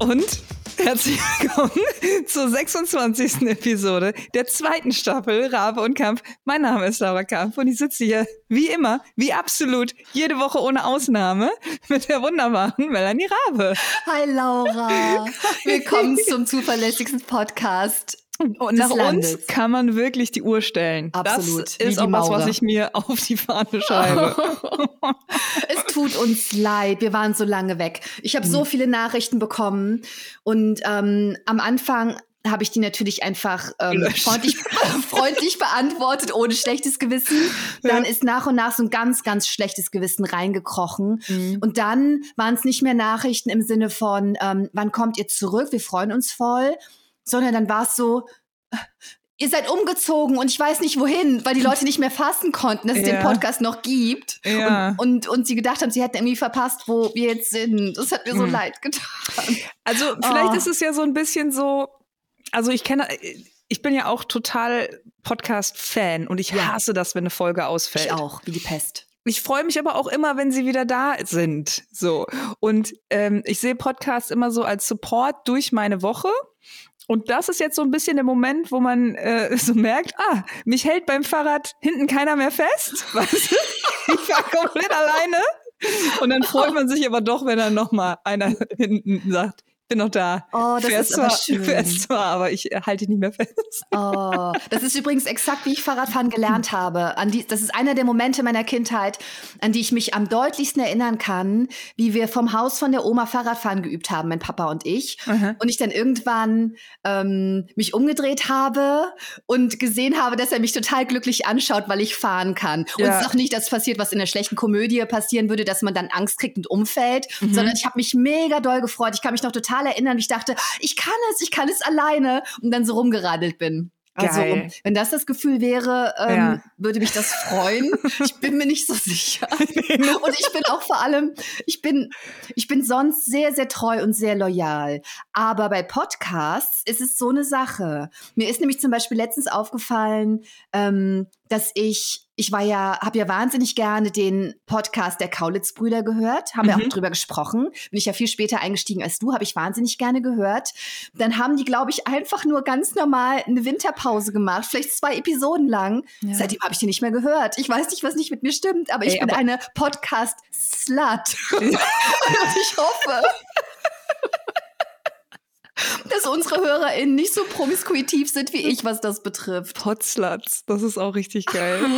Und herzlich willkommen zur 26. Episode der zweiten Staffel Rabe und Kampf. Mein Name ist Laura Kampf und ich sitze hier wie immer, wie absolut, jede Woche ohne Ausnahme mit der wunderbaren Melanie Rabe. Hi Laura, willkommen zum zuverlässigsten Podcast und nach Landes. uns kann man wirklich die Uhr stellen. Absolut. Das ist auch was, was ich mir auf die Fahne schreibe. es tut uns leid, wir waren so lange weg. Ich habe so hm. viele Nachrichten bekommen und ähm, am Anfang habe ich die natürlich einfach ähm, freundlich, freundlich beantwortet, ohne schlechtes Gewissen. Dann ja. ist nach und nach so ein ganz, ganz schlechtes Gewissen reingekrochen. Mhm. Und dann waren es nicht mehr Nachrichten im Sinne von, ähm, wann kommt ihr zurück? Wir freuen uns voll sondern dann war es so, ihr seid umgezogen und ich weiß nicht wohin, weil die Leute nicht mehr fassen konnten, dass es ja. den Podcast noch gibt. Ja. Und, und, und, sie gedacht haben, sie hätten irgendwie verpasst, wo wir jetzt sind. Das hat mir so mhm. leid getan. Also vielleicht oh. ist es ja so ein bisschen so, also ich kenne, ich bin ja auch total Podcast-Fan und ich ja. hasse das, wenn eine Folge ausfällt. Ich auch, wie die Pest. Ich freue mich aber auch immer, wenn sie wieder da sind. So. Und ähm, ich sehe Podcasts immer so als Support durch meine Woche. Und das ist jetzt so ein bisschen der Moment, wo man äh, so merkt, ah, mich hält beim Fahrrad hinten keiner mehr fest. Du? Ich fahre komplett alleine. Und dann freut man sich aber doch, wenn dann noch mal einer hinten sagt, bin noch da. Oh, das fährst ist zwar, aber schön. Fährst zwar, aber ich äh, halte dich nicht mehr fest. Oh, das ist übrigens exakt, wie ich Fahrradfahren gelernt habe. An die, das ist einer der Momente meiner Kindheit, an die ich mich am deutlichsten erinnern kann, wie wir vom Haus von der Oma Fahrradfahren geübt haben, mein Papa und ich. Mhm. Und ich dann irgendwann ähm, mich umgedreht habe und gesehen habe, dass er mich total glücklich anschaut, weil ich fahren kann. Und es ist auch nicht das passiert, was in einer schlechten Komödie passieren würde, dass man dann Angst kriegt und umfällt, mhm. sondern ich habe mich mega doll gefreut. Ich kann mich noch total total erinnern, wie ich dachte, ich kann es, ich kann es alleine und dann so rumgeradelt bin. Also, Geil. wenn das das Gefühl wäre, ähm, ja. würde mich das freuen. ich bin mir nicht so sicher. und ich bin auch vor allem, ich bin, ich bin sonst sehr, sehr treu und sehr loyal. Aber bei Podcasts ist es so eine Sache. Mir ist nämlich zum Beispiel letztens aufgefallen, ähm, dass ich ich war ja, habe ja wahnsinnig gerne den Podcast der Kaulitz-Brüder gehört, haben mhm. wir auch drüber gesprochen. Bin ich ja viel später eingestiegen als du, habe ich wahnsinnig gerne gehört. Dann haben die, glaube ich, einfach nur ganz normal eine Winterpause gemacht, vielleicht zwei Episoden lang. Ja. Seitdem habe ich die nicht mehr gehört. Ich weiß nicht, was nicht mit mir stimmt, aber ich Ey, bin aber eine Podcast-Slut. ich hoffe dass unsere HörerInnen nicht so promiskuitiv sind wie ich, was das betrifft. Hotsluts, das ist auch richtig geil.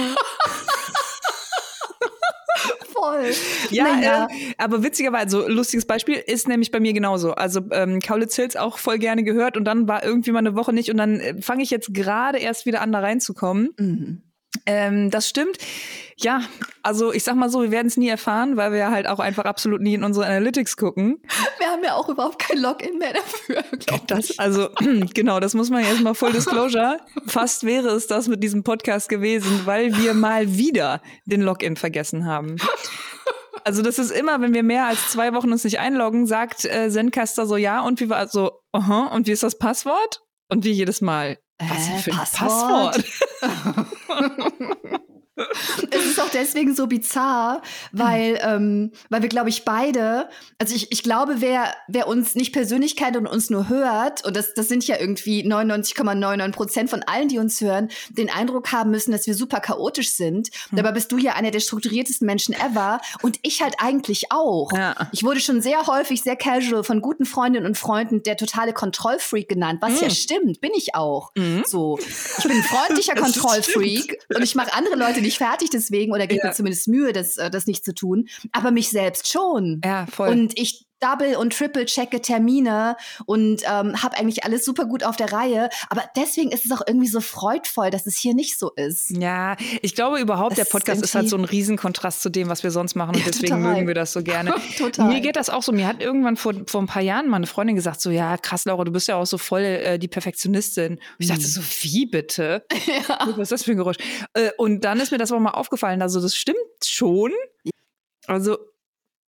Voll. Ja, naja. äh, aber witzigerweise, also lustiges Beispiel ist nämlich bei mir genauso. Also ähm, Kaulitz Hills auch voll gerne gehört und dann war irgendwie mal eine Woche nicht und dann äh, fange ich jetzt gerade erst wieder an, da reinzukommen. Mhm. Ähm, das stimmt. Ja, also ich sag mal so, wir werden es nie erfahren, weil wir halt auch einfach absolut nie in unsere Analytics gucken. Wir haben ja auch überhaupt kein Login mehr dafür. Das, also genau, das muss man jetzt mal Full Disclosure. Fast wäre es das mit diesem Podcast gewesen, weil wir mal wieder den Login vergessen haben. Also das ist immer, wenn wir mehr als zwei Wochen uns nicht einloggen, sagt äh, Zencaster so ja und wie war so, aha, und wie ist das Passwort? Und wie jedes Mal, was äh, für ein Passwort? Passwort? es ist auch deswegen so bizarr, weil, ähm, weil wir, glaube ich, beide, also ich, ich glaube, wer, wer uns nicht persönlich kennt und uns nur hört, und das, das sind ja irgendwie 99,99 Prozent von allen, die uns hören, den Eindruck haben müssen, dass wir super chaotisch sind. Mhm. Dabei bist du ja einer der strukturiertesten Menschen ever und ich halt eigentlich auch. Ja. Ich wurde schon sehr häufig sehr casual von guten Freundinnen und Freunden der totale Kontrollfreak genannt, was mhm. ja stimmt, bin ich auch. Mhm. So, ich bin ein freundlicher Kontrollfreak und ich mache andere Leute nicht fertig deswegen oder gebe ja. mir zumindest Mühe, das, äh, das nicht zu tun, aber mich selbst schon. Ja, voll. Und ich double und triple checke Termine und ähm, habe eigentlich alles super gut auf der Reihe. Aber deswegen ist es auch irgendwie so freudvoll, dass es hier nicht so ist. Ja, ich glaube überhaupt, das der Podcast ist, ist, halt so ein Riesenkontrast zu dem, was wir sonst machen und ja, deswegen total. mögen wir das so gerne. total. Mir geht das auch so. Mir hat irgendwann vor, vor ein paar Jahren mal eine Freundin gesagt, so ja, krass, Laura, du bist ja auch so voll äh, die Perfektionistin. Und ich dachte hm. so, wie bitte? Ja. Was ist das für ein Geräusch? Äh, und dann ist mir das auch mal aufgefallen. Also das stimmt schon. Also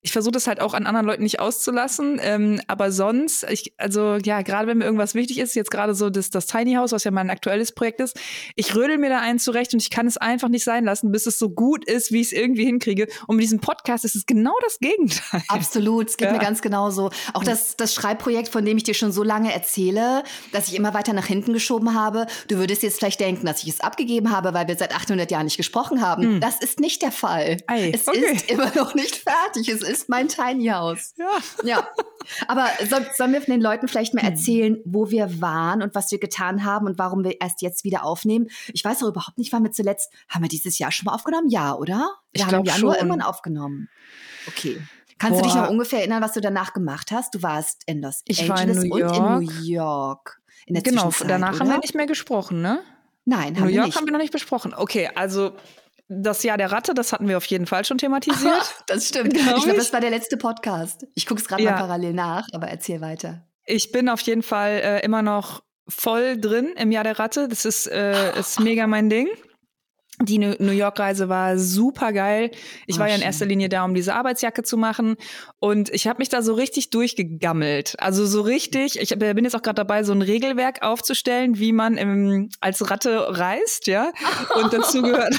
ich versuche das halt auch an anderen Leuten nicht auszulassen. Ähm, aber sonst, ich, also ja, gerade wenn mir irgendwas wichtig ist, jetzt gerade so das, das Tiny House, was ja mein aktuelles Projekt ist, ich rödel mir da einen zurecht und ich kann es einfach nicht sein lassen, bis es so gut ist, wie ich es irgendwie hinkriege. Und mit diesem Podcast ist es genau das Gegenteil. Absolut, es geht ja. mir ganz genauso. Auch das, das Schreibprojekt, von dem ich dir schon so lange erzähle, dass ich immer weiter nach hinten geschoben habe. Du würdest jetzt vielleicht denken, dass ich es abgegeben habe, weil wir seit 800 Jahren nicht gesprochen haben. Mhm. Das ist nicht der Fall. Ei, es okay. ist immer noch nicht fertig. Es ist ist mein Tiny House. Ja. ja. Aber so, sollen wir den Leuten vielleicht mal hm. erzählen, wo wir waren und was wir getan haben und warum wir erst jetzt wieder aufnehmen? Ich weiß auch überhaupt nicht, wann wir zuletzt, haben wir dieses Jahr schon mal aufgenommen? Ja, oder? Wir ich haben im Januar schon. irgendwann aufgenommen. Okay. Kannst Boah. du dich noch ungefähr erinnern, was du danach gemacht hast? Du warst in Los ich Angeles in New York. und in New York. In genau, danach oder? haben wir nicht mehr gesprochen, ne? Nein, haben New York nicht. haben wir noch nicht besprochen. Okay, also das Jahr der Ratte, das hatten wir auf jeden Fall schon thematisiert. das stimmt. Ich glaube, das war der letzte Podcast. Ich gucke es gerade ja. mal parallel nach, aber erzähl weiter. Ich bin auf jeden Fall äh, immer noch voll drin im Jahr der Ratte. Das ist, äh, ist mega mein Ding. Die New York-Reise war super geil. Ich oh, war ja in erster Linie da, um diese Arbeitsjacke zu machen. Und ich habe mich da so richtig durchgegammelt. Also so richtig, ich bin jetzt auch gerade dabei, so ein Regelwerk aufzustellen, wie man im, als Ratte reist, ja. Und dazu gehört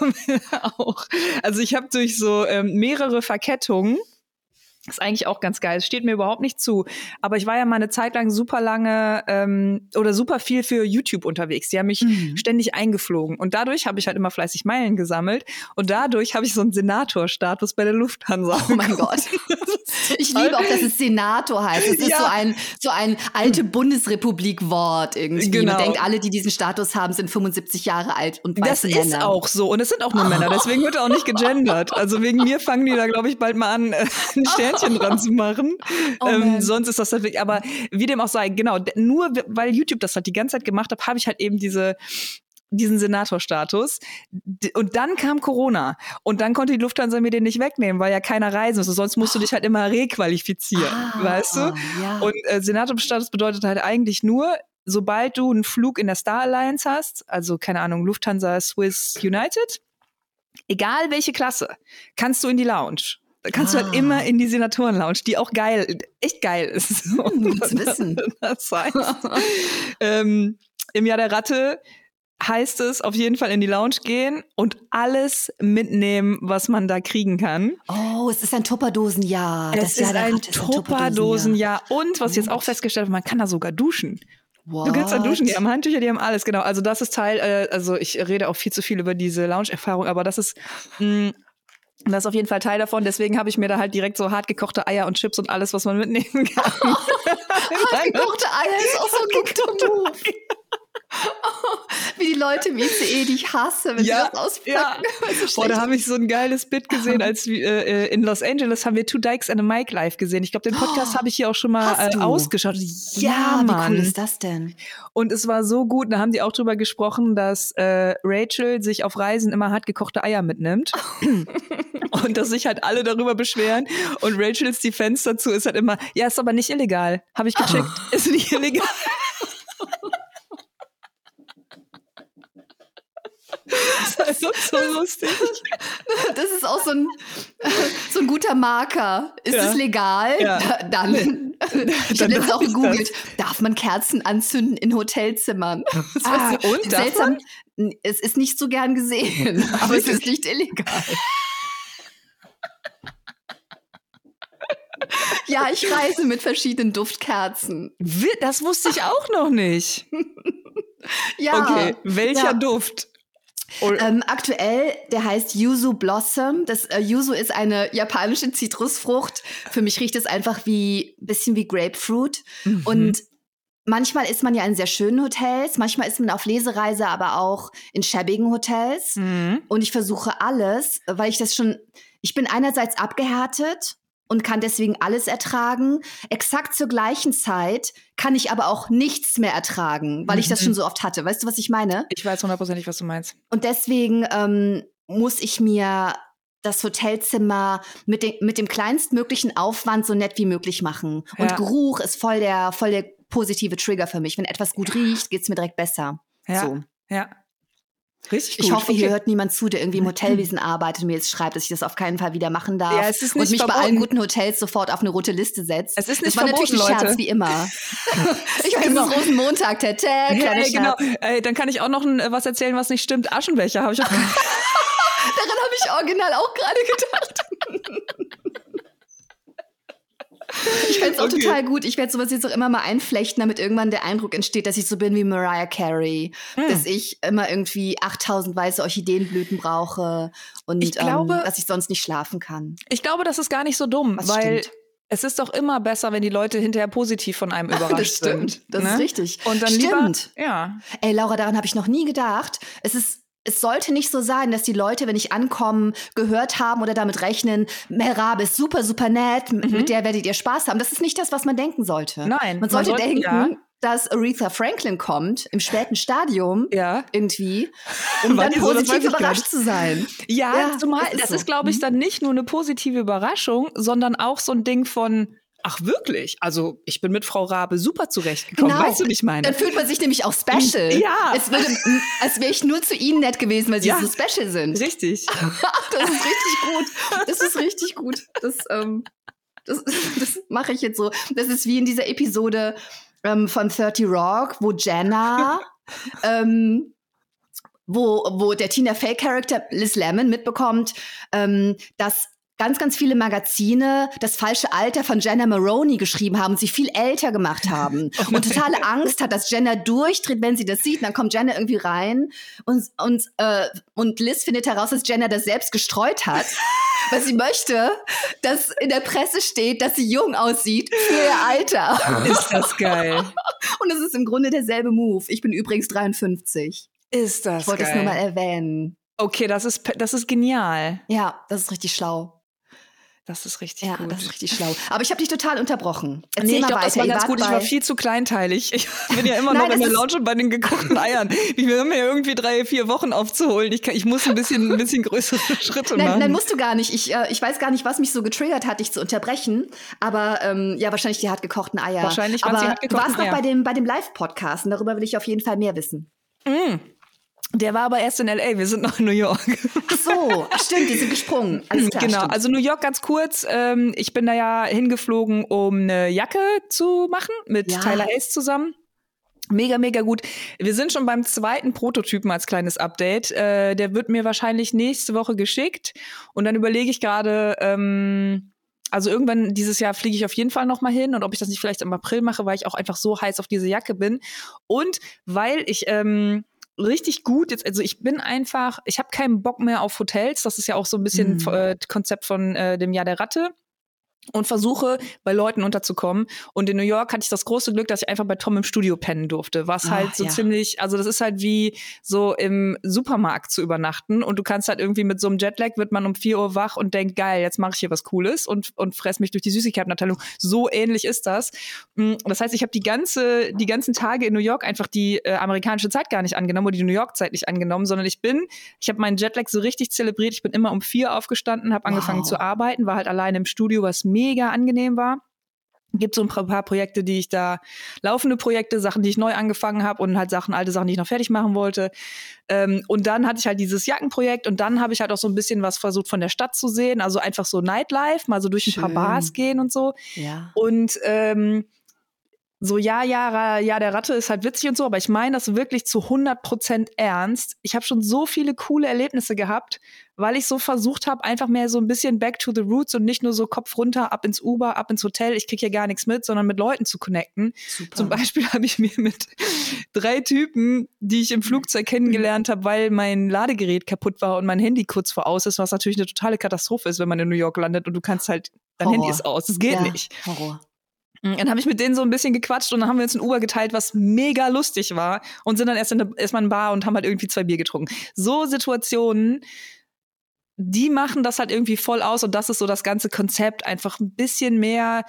auch. Also ich habe durch so ähm, mehrere Verkettungen ist eigentlich auch ganz geil. Es steht mir überhaupt nicht zu. Aber ich war ja mal eine Zeit lang super lange ähm, oder super viel für YouTube unterwegs. Die haben mich mhm. ständig eingeflogen. Und dadurch habe ich halt immer fleißig Meilen gesammelt. Und dadurch habe ich so einen Senatorstatus bei der Lufthansa. Oh mein Gott. Ich liebe auch, dass es Senator heißt. Es ist ja. so ein so ein alte Bundesrepublik-Wort irgendwie. Genau. Man denkt, alle, die diesen Status haben, sind 75 Jahre alt und weiße Das ist auch so. Und es sind auch nur Männer. Deswegen wird er auch nicht gegendert. Also wegen mir fangen die da, glaube ich, bald mal an, äh, Stern Sternchen dran zu machen. Oh ähm, sonst ist das natürlich, aber wie dem auch sei, genau, nur weil YouTube das halt die ganze Zeit gemacht hat, habe ich halt eben diese diesen Senatorstatus. Und dann kam Corona. Und dann konnte die Lufthansa mir den nicht wegnehmen, weil ja keiner reisen musste. Sonst musst du dich halt immer requalifizieren, ah, weißt du? Ja. Und äh, Senatorstatus bedeutet halt eigentlich nur, sobald du einen Flug in der Star Alliance hast, also keine Ahnung, Lufthansa, Swiss, United, egal welche Klasse, kannst du in die Lounge. Kannst ah. du halt ah. immer in die Senatoren-Lounge, die auch geil, echt geil ist. Hm, zu wissen. Das heißt, ähm, im Jahr der Ratte heißt es auf jeden Fall in die Lounge gehen und alles mitnehmen, was man da kriegen kann. Oh, es ist ein Tupperdosenjahr. Es das ist, Jahr ein Tupperdosenjahr. Und was jetzt auch festgestellt wird, man kann da sogar duschen. What? Du kannst da duschen, die haben Handtücher, die haben alles, genau. Also das ist Teil, äh, also ich rede auch viel zu viel über diese Lounge-Erfahrung, aber das ist mh, mm, und das ist auf jeden Fall Teil davon. Deswegen habe ich mir da halt direkt so hart gekochte Eier und Chips und alles, was man mitnehmen kann. hart gekochte Eier ist auch so ein guter. Wie die Leute im ICE, die ich hasse, wenn ja, sie das auspacken. Ja. So oh, da habe ich so ein geiles Bit gesehen, als wir äh, in Los Angeles haben wir Two Dykes and a Mike live gesehen. Ich glaube, den Podcast oh, habe ich hier auch schon mal äh, ausgeschaut. Ja, ja Mann. wie cool ist das denn? Und es war so gut, da haben die auch drüber gesprochen, dass äh, Rachel sich auf Reisen immer hart gekochte Eier mitnimmt. und dass sich halt alle darüber beschweren. Und Rachels Defense dazu ist halt immer, ja, ist aber nicht illegal. Habe ich gecheckt, ist nicht illegal. Das ist so lustig. Das ist auch so ein, so ein guter Marker. Ist ja. es legal? Ja. dann. Ich habe jetzt auch gegoogelt. Darf man Kerzen anzünden in Hotelzimmern? Das ah, so und seltsam. Es ist nicht so gern gesehen, aber es ist nicht illegal. Ja, ich reise mit verschiedenen Duftkerzen. Das wusste ich auch noch nicht. ja. Okay, welcher ja. Duft? Ähm, aktuell, der heißt Yuzu Blossom. Das äh, Yuzu ist eine japanische Zitrusfrucht. Für mich riecht es einfach wie bisschen wie Grapefruit. Mhm. Und manchmal ist man ja in sehr schönen Hotels, manchmal ist man auf Lesereise, aber auch in schäbigen Hotels. Mhm. Und ich versuche alles, weil ich das schon. Ich bin einerseits abgehärtet und kann deswegen alles ertragen. Exakt zur gleichen Zeit kann ich aber auch nichts mehr ertragen, weil mhm. ich das mhm. schon so oft hatte. Weißt du, was ich meine? Ich weiß hundertprozentig, was du meinst. Und deswegen ähm, muss ich mir das Hotelzimmer mit, de mit dem kleinstmöglichen Aufwand so nett wie möglich machen. Und ja. Geruch ist voll der, voll der positive Trigger für mich. Wenn etwas gut riecht, geht's mir direkt besser. Ja. So. Ja. Richtig gut. Ich hoffe, okay. hier hört niemand zu, der irgendwie im Hotelwesen arbeitet und mir jetzt schreibt, dass ich das auf keinen Fall wieder machen darf. Ja, es ist und nicht mich bei verboten. allen guten Hotels sofort auf eine rote Liste setzt. Es ist nicht das war natürlich ein verboten, Scherz, wie immer. ich weiß, Genau. es ist Rosenmontag, tete, kleiner Hey, genau. Ey, dann kann ich auch noch ein, äh, was erzählen, was nicht stimmt. Aschenbecher habe ich auch. Daran habe ich original auch gerade gedacht. Ich fände es auch Okay. total gut. Ich werde sowas jetzt auch immer mal einflechten, damit irgendwann der Eindruck entsteht, dass ich so bin wie Mariah Carey. Hm. Dass ich immer irgendwie 8000 weiße Orchideenblüten brauche und Ich glaube- ähm, dass ich sonst nicht schlafen kann. Ich glaube, das ist gar nicht so dumm, Was weil stimmt. es ist doch immer besser, wenn die Leute hinterher positiv von einem überrascht Das stimmt. sind. Das ne? ist richtig. Und dann Stimmt. lieber, ja. Ey, Laura, daran habe ich noch nie gedacht. Es ist es sollte nicht so sein, dass die Leute, wenn ich ankomme, gehört haben oder damit rechnen, Merab ist super, super nett, m- mit der werdet ihr Spaß haben. Das ist nicht das, was man denken sollte. Mhm. Nein, Man man sollte sollte- denken, ja. dass Aretha Franklin kommt, im späten Stadium, Ja. irgendwie, um War dann so? Positiv überrascht zu sein. Ja, Ja, zumal, das ist so. ist, glaube ich, Mhm. dann nicht nur eine positive Überraschung, sondern auch so ein Ding von, ach wirklich? Also ich bin mit Frau Rabe super zurechtgekommen. Genau. Weißt du, wie ich meine? Dann fühlt man sich nämlich auch special. Ja. Es würde, als wäre ich nur zu ihnen nett gewesen, weil sie Ja. so special sind. Richtig. Das ist richtig gut. Das ist richtig gut. Das, ähm, das, das mache ich jetzt so. Das ist wie in dieser Episode ähm, von 30 Rock, wo Jenna, ähm, wo, wo der Tina Fey-Charakter Liz Lemon mitbekommt, ähm, dass ganz, ganz viele Magazine das falsche Alter von Jenna Maroney geschrieben haben und sie viel älter gemacht haben. Oh und totale Angst hat, dass Jenna durchdreht, wenn sie das sieht. Und dann kommt Jenna irgendwie rein und, und, äh, und Liz findet heraus, dass Jenna das selbst gestreut hat. Weil sie möchte, dass in der Presse steht, dass sie jung aussieht für ihr Alter. Ist das geil. Und es ist im Grunde derselbe Move. Ich bin übrigens 53. Ist das Ich wollte es geil. nur mal erwähnen. okay, das ist, das ist genial. Ja, das ist richtig schlau. Das ist richtig Ja, gut. das ist richtig schlau. Aber ich habe dich total unterbrochen. Erzähl Nee, ich mal weiter. das war ganz gut. Ich war viel zu kleinteilig. Ich bin ja immer Nein, noch in der Lounge bei den gekochten Eiern. Wir haben ja irgendwie drei, vier Wochen aufzuholen. Ich, kann, ich muss ein bisschen, ein bisschen größere Schritte Nein, machen. nein, musst du gar nicht. Ich, äh, ich weiß gar nicht, was mich so getriggert hat, dich zu unterbrechen. Aber ähm, ja, wahrscheinlich die hart gekochten Eier. Wahrscheinlich Aber die hart du gekochten warst noch Eier. bei dem, bei dem Live-Podcast und darüber will ich auf jeden Fall mehr wissen. Mm. Der war aber erst in L.A., wir sind noch in New York. Ach so, stimmt, die sind gesprungen. Alles klar, genau, stimmt. also New York ganz kurz. Ähm, ich bin da ja hingeflogen, um eine Jacke zu machen mit Ja. Tyler Ace zusammen. Mega, mega gut. Wir sind schon beim zweiten Prototypen als kleines Update. Äh, der wird mir wahrscheinlich nächste Woche geschickt. Und dann überlege ich gerade, ähm, also irgendwann dieses Jahr fliege ich auf jeden Fall noch mal hin und ob ich das nicht vielleicht im April mache, weil ich auch einfach so heiß auf diese Jacke bin und weil ich ähm, richtig gut jetzt, also ich bin einfach, ich habe keinen Bock mehr auf Hotels. Das ist ja auch so ein bisschen Mhm. äh, Konzept von äh, dem Jahr der Ratte und versuche bei Leuten unterzukommen. Und in New York hatte ich das große Glück, dass ich einfach bei Tom im Studio pennen durfte, was Ah, halt so ja. ziemlich, also das ist halt wie so im Supermarkt zu übernachten und du kannst halt irgendwie mit so einem Jetlag wird man um 4 Uhr wach und denkt, geil, jetzt mache ich hier was Cooles und, und fress mich durch die Süßigkeitenabteilung. So ähnlich ist das. Mm, Das heißt, ich habe die ganze, die ganzen Tage in New York einfach die äh, amerikanische Zeit gar nicht angenommen oder die New York Zeit nicht angenommen, sondern ich bin, ich habe meinen Jetlag so richtig zelebriert. Ich bin immer um vier aufgestanden, habe angefangen Wow. zu arbeiten, war halt alleine im Studio, was mega angenehm war. Gibt so ein paar paar Projekte, die ich da, laufende Projekte, Sachen, die ich neu angefangen habe und halt Sachen, alte Sachen, die ich noch fertig machen wollte. Ähm, und dann hatte ich halt dieses Jackenprojekt und dann habe ich halt auch so ein bisschen was versucht von der Stadt zu sehen, also einfach so Nightlife, mal so durch ein paar Schön. Bars gehen und so. ja. Und ähm, so, ja, ja, ja, der Ratte ist halt witzig und so, aber ich meine das wirklich zu 100% ernst. Ich habe schon so viele coole Erlebnisse gehabt, weil ich so versucht habe, einfach mehr so ein bisschen back to the roots und nicht nur so Kopf runter, ab ins Uber, ab ins Hotel, ich krieg hier gar nichts mit, sondern mit Leuten zu connecten. Super. Zum Beispiel habe ich mir mit drei Typen, die ich im Flugzeug kennengelernt habe, weil mein Ladegerät kaputt war und mein Handy kurz vor aus ist, was natürlich eine totale Katastrophe ist, wenn man in New York landet und du kannst halt, dein Horror. Handy ist aus, das geht ja, nicht. Horror. Dann habe ich mit denen so ein bisschen gequatscht und dann haben wir uns ein Uber geteilt, was mega lustig war und sind dann erst in eine, erstmal in eine Bar und haben halt irgendwie zwei Bier getrunken. So Situationen, die machen das halt irgendwie voll aus und das ist so das ganze Konzept, einfach ein bisschen mehr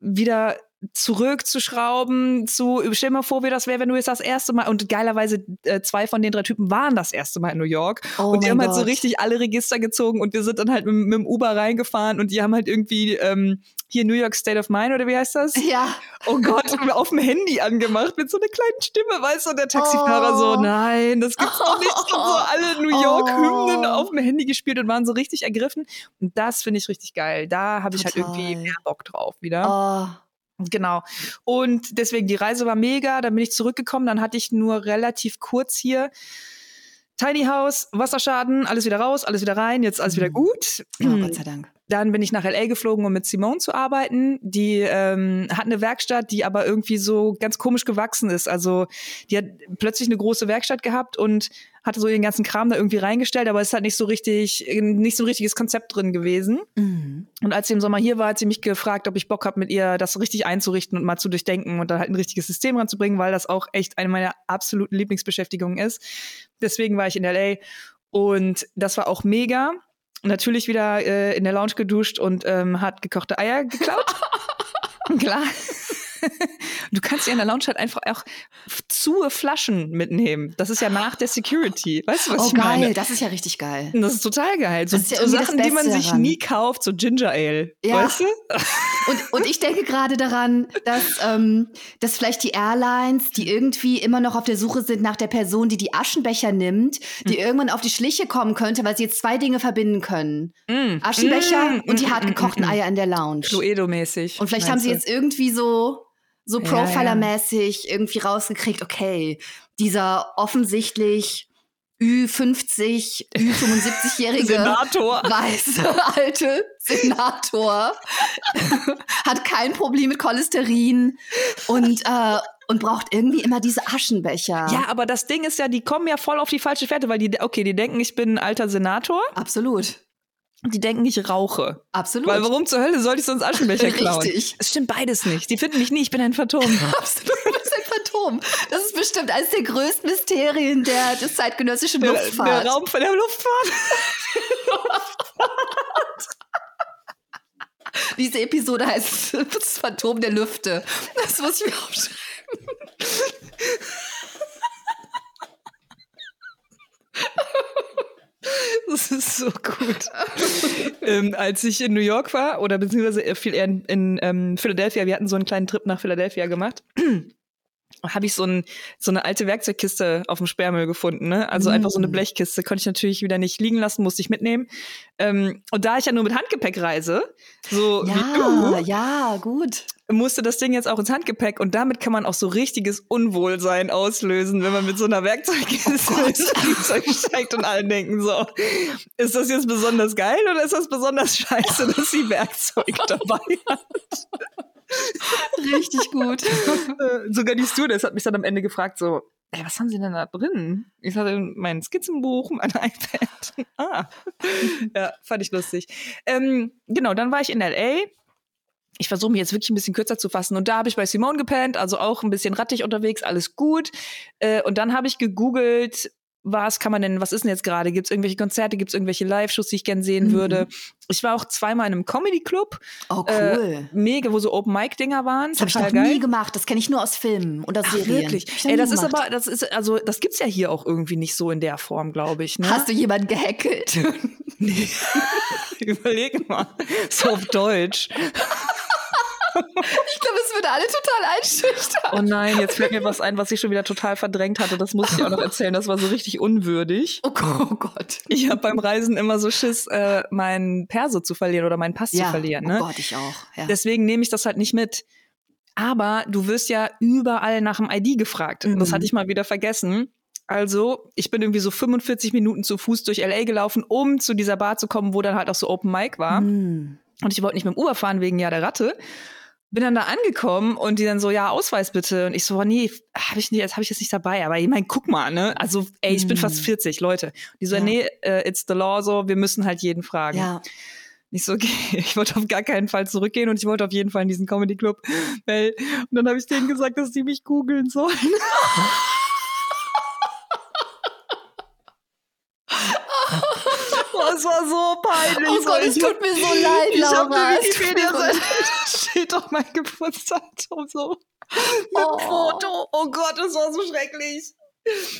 wieder zurückzuschrauben zu, stell mal vor, wie das wäre, wenn du jetzt das erste Mal, und geilerweise äh, zwei von den drei Typen waren das erste Mal in New York Oh und die haben halt so Gott. richtig alle Register gezogen und wir sind dann halt mit, mit dem Uber reingefahren und die haben halt irgendwie ähm, hier New York State of Mind oder wie heißt das? Ja. Oh Gott, auf dem Handy angemacht mit so einer kleinen Stimme, weißt du, und der Taxifahrer Oh. so, nein, das gibt's doch nicht. Und so alle New York-Hymnen Oh. auf dem Handy gespielt und waren so richtig ergriffen. Und das finde ich richtig geil. Da habe ich halt irgendwie mehr Bock drauf wieder. Oh. Genau. Und deswegen, die Reise war mega. Dann bin ich zurückgekommen. Dann hatte ich nur relativ kurz hier Tiny House, Wasserschaden, alles wieder raus, alles wieder rein, jetzt alles wieder Mhm. gut. oh, Gott sei Dank. Dann bin ich nach LA geflogen, um mit Simone zu arbeiten. Die ähm, hat eine Werkstatt, die aber irgendwie so ganz komisch gewachsen ist. Also die hat plötzlich eine große Werkstatt gehabt und hatte so ihren ganzen Kram da irgendwie reingestellt, aber es halt nicht so richtig, nicht so ein richtiges Konzept drin gewesen. Mhm. Und als sie im Sommer hier war, hat sie mich gefragt, ob ich Bock habe, mit ihr das richtig einzurichten und mal zu durchdenken und dann halt ein richtiges System ranzubringen, weil das auch echt eine meiner absoluten Lieblingsbeschäftigungen ist. Deswegen war ich in LA und das war auch mega. Natürlich wieder äh, in der Lounge geduscht und ähm, hat gekochte Eier geklaut. Klar. Du kannst ja in der Lounge halt einfach auch zu Flaschen mitnehmen. Das ist ja nach der Security. Weißt du, was Oh, ich geil. meine? Das ist ja richtig geil. Das ist total geil. So, ja so Sachen, die man sich daran. nie kauft, so Ginger Ale. Ja. Weißt du? Und, und ich denke gerade daran, dass, ähm, dass vielleicht die Airlines, die irgendwie immer noch auf der Suche sind nach der Person, die die Aschenbecher nimmt, die irgendwann auf die Schliche kommen könnte, weil sie jetzt zwei Dinge verbinden können. Mm. Aschenbecher Mm, und die hart gekochten mm. Eier in der Lounge. Cluedo-mäßig. Und vielleicht haben sie jetzt irgendwie so, so Ja, ja. Profiler-mäßig irgendwie rausgekriegt, okay, dieser offensichtlich Ü50, du. Ü75-jährige Senator. weiße alte Senator hat kein Problem mit Cholesterin und, äh, und braucht irgendwie immer diese Aschenbecher. Ja, aber das Ding ist ja, die kommen ja voll auf die falsche Fährte, weil die, okay, die denken, ich bin ein alter Senator. Absolut. Die denken, ich rauche. Absolut. Weil warum zur Hölle sollte ich sonst Aschenbecher klauen? Richtig. Es stimmt beides nicht. Die finden mich nie, ich bin ein Phantom. Absolut, du bist ein Phantom. Das ist bestimmt eines der größten Mysterien der, des zeitgenössischen Der, Luftfahrt. der Raum von der Luftfahrt. Diese Episode heißt das Phantom der Lüfte. Das muss ich mir aufschreiben. Das ist so gut. ähm, als ich in New York war, oder beziehungsweise äh, viel eher in, in ähm, Philadelphia, wir hatten so einen kleinen Trip nach Philadelphia gemacht. Habe ich so, ein, so eine alte Werkzeugkiste auf dem Sperrmüll gefunden. Ne? Also Mm. einfach so eine Blechkiste. Konnte ich natürlich wieder nicht liegen lassen, musste ich mitnehmen. Ähm, und da ich ja nur mit Handgepäck reise, so wie Ja, du, ja, gut. musste das Ding jetzt auch ins Handgepäck. Und damit kann man auch so richtiges Unwohlsein auslösen, wenn man mit so einer Werkzeugkiste Oh ins Flugzeug steigt und alle denken so, ist das jetzt besonders geil oder ist das besonders scheiße, dass sie Werkzeug dabei hat? Richtig gut. Sogar die Stewardess hat mich dann am Ende gefragt, so, ey, was haben Sie denn da drin? Ich hatte mein Skizzenbuch, mein iPad. ah. Ja, fand ich lustig. Ähm, genau, dann war ich in L.A., ich versuche mich jetzt wirklich ein bisschen kürzer zu fassen. Und da habe ich bei Simone gepennt, also auch ein bisschen rattig unterwegs, alles gut. Äh, und dann habe ich gegoogelt, was kann man denn, was ist denn jetzt gerade? Gibt es irgendwelche Konzerte, gibt es irgendwelche Live-Shows, die ich gern sehen Mhm. würde? Ich war auch zweimal in einem Comedy-Club, Oh, Äh, cool. mega, wo so Open-Mic-Dinger waren. das habe ich noch geil. nie gemacht. Das kenne ich nur aus Filmen und aus Ach, Serien. wirklich? Ey, das ist gemacht. aber, das ist, also, das gibt's ja hier auch irgendwie nicht so in der Form, glaube ich, ne? Hast du jemanden gehackelt? Nee. Überleg mal. So auf Deutsch. Ich glaube, es würde alle total einschüchtern. Oh nein, jetzt fällt mir was ein, was ich schon wieder total verdrängt hatte. Das muss ich auch noch erzählen. Das war so richtig unwürdig. Oh, Gott, oh Gott. Ich habe beim Reisen immer so Schiss, äh, meinen Perso zu verlieren oder meinen Pass zu verlieren. Ne? Oh Gott, ich auch. Ja. Deswegen nehme ich das halt nicht mit. Aber du wirst ja überall nach dem ID gefragt. Mhm. Das hatte ich mal wieder vergessen. Also, ich bin irgendwie so 45 Minuten zu Fuß durch LA gelaufen, um zu dieser Bar zu kommen, wo dann halt auch so Open Mic war. Hm. Und ich wollte nicht mit dem Uber fahren wegen ja der Ratte. Bin dann da angekommen und die dann so, ja, Ausweis bitte. Und ich so, oh, nee, habe ich nicht, das habe ich jetzt nicht dabei. Aber ich meine, guck mal, ne? Also, ey, ich bin Mhm. fast 40, Leute. Die so, Ja. nee, äh, it's the law, so, wir müssen halt jeden fragen. Ja. Ich so, okay, ich wollte auf gar keinen Fall zurückgehen und ich wollte auf jeden Fall in diesen Comedy Club. Weil, und dann habe ich denen gesagt, dass die mich googeln sollen. Oh, es war so peinlich. Oh Gott, es ich tut mir so leid, ich Laura. eine tut mir so Wikipedia-Seite. Steht doch mein Geburtsdatum so. Mit oh. Foto. Oh Gott, das war so schrecklich.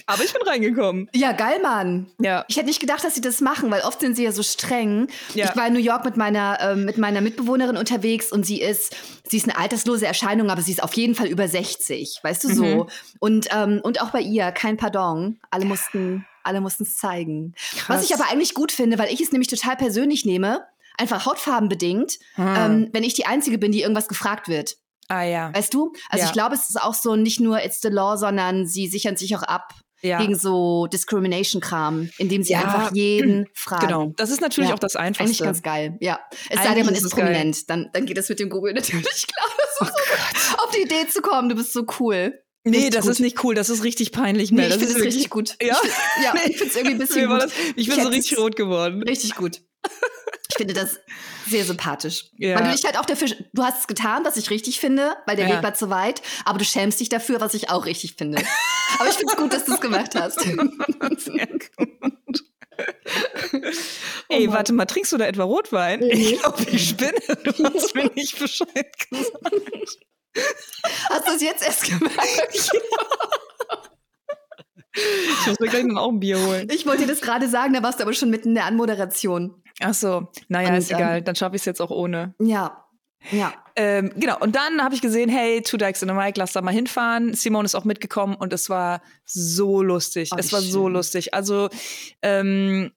Aber ich bin reingekommen. Ja, geil, Mann. Ja. Ich hätte nicht gedacht, dass sie das machen, weil oft sind sie ja so streng. Ja. Ich war in New York mit meiner, äh, mit meiner Mitbewohnerin unterwegs und sie ist, sie ist eine alterslose Erscheinung, aber sie ist auf jeden Fall über 60, weißt du so. Mhm. Und, ähm, und auch bei ihr, kein Pardon. Alle mussten, alle mussten es zeigen. Krass. Was ich aber eigentlich gut finde, weil ich es nämlich total persönlich nehme, einfach hautfarbenbedingt, hm. ähm, wenn ich die Einzige bin, die irgendwas gefragt wird. Ah ja. Weißt du? Also ja. ich glaube, es ist auch so nicht nur It's the Law, sondern sie sichern sich auch ab ja. gegen so Discrimination-Kram, indem sie ja. einfach jeden fragen. Genau. Das ist natürlich auch das Einfachste. Eigentlich ganz geil. Ja. Es sei denn, man ist prominent, dann, dann geht das mit dem Google natürlich klar. Oh so, auf die Idee zu kommen, du bist so cool. Nee, richtig das gut. ist nicht cool, das ist richtig peinlich, Mel. Nee, ich finde es richtig gut. Ja, ich, ja, ich finde es irgendwie ein bisschen gut. Das, ich bin ich so richtig rot geworden. Richtig gut. Ich finde das sehr sympathisch. Ja. Weil du dich halt auch dafür, du hast es getan, was ich richtig finde, weil der ja. Weg war zu weit, aber du schämst dich dafür, was ich auch richtig finde. aber ich finde es gut, dass du es gemacht hast. Sehr gut. Ey, oh warte mal, trinkst du da etwa Rotwein? Mhm. Ich glaube, ich spinne. Du hast mir nicht Bescheid gesagt. Hast du es jetzt erst gemerkt? Ja. Ich muss mir gleich noch auch ein Bier holen. Ich wollte dir das gerade sagen, da warst du aber schon mitten in der Anmoderation. Ach so, naja, und, ist egal. Dann schaffe ich es jetzt auch ohne. Ja. Ja. Ähm, genau, und dann habe ich gesehen, hey, Two Dykes in a Mic, lass da mal hinfahren. Simone ist auch mitgekommen und es war so lustig. Oh, es war schön. so lustig. Also, ähm,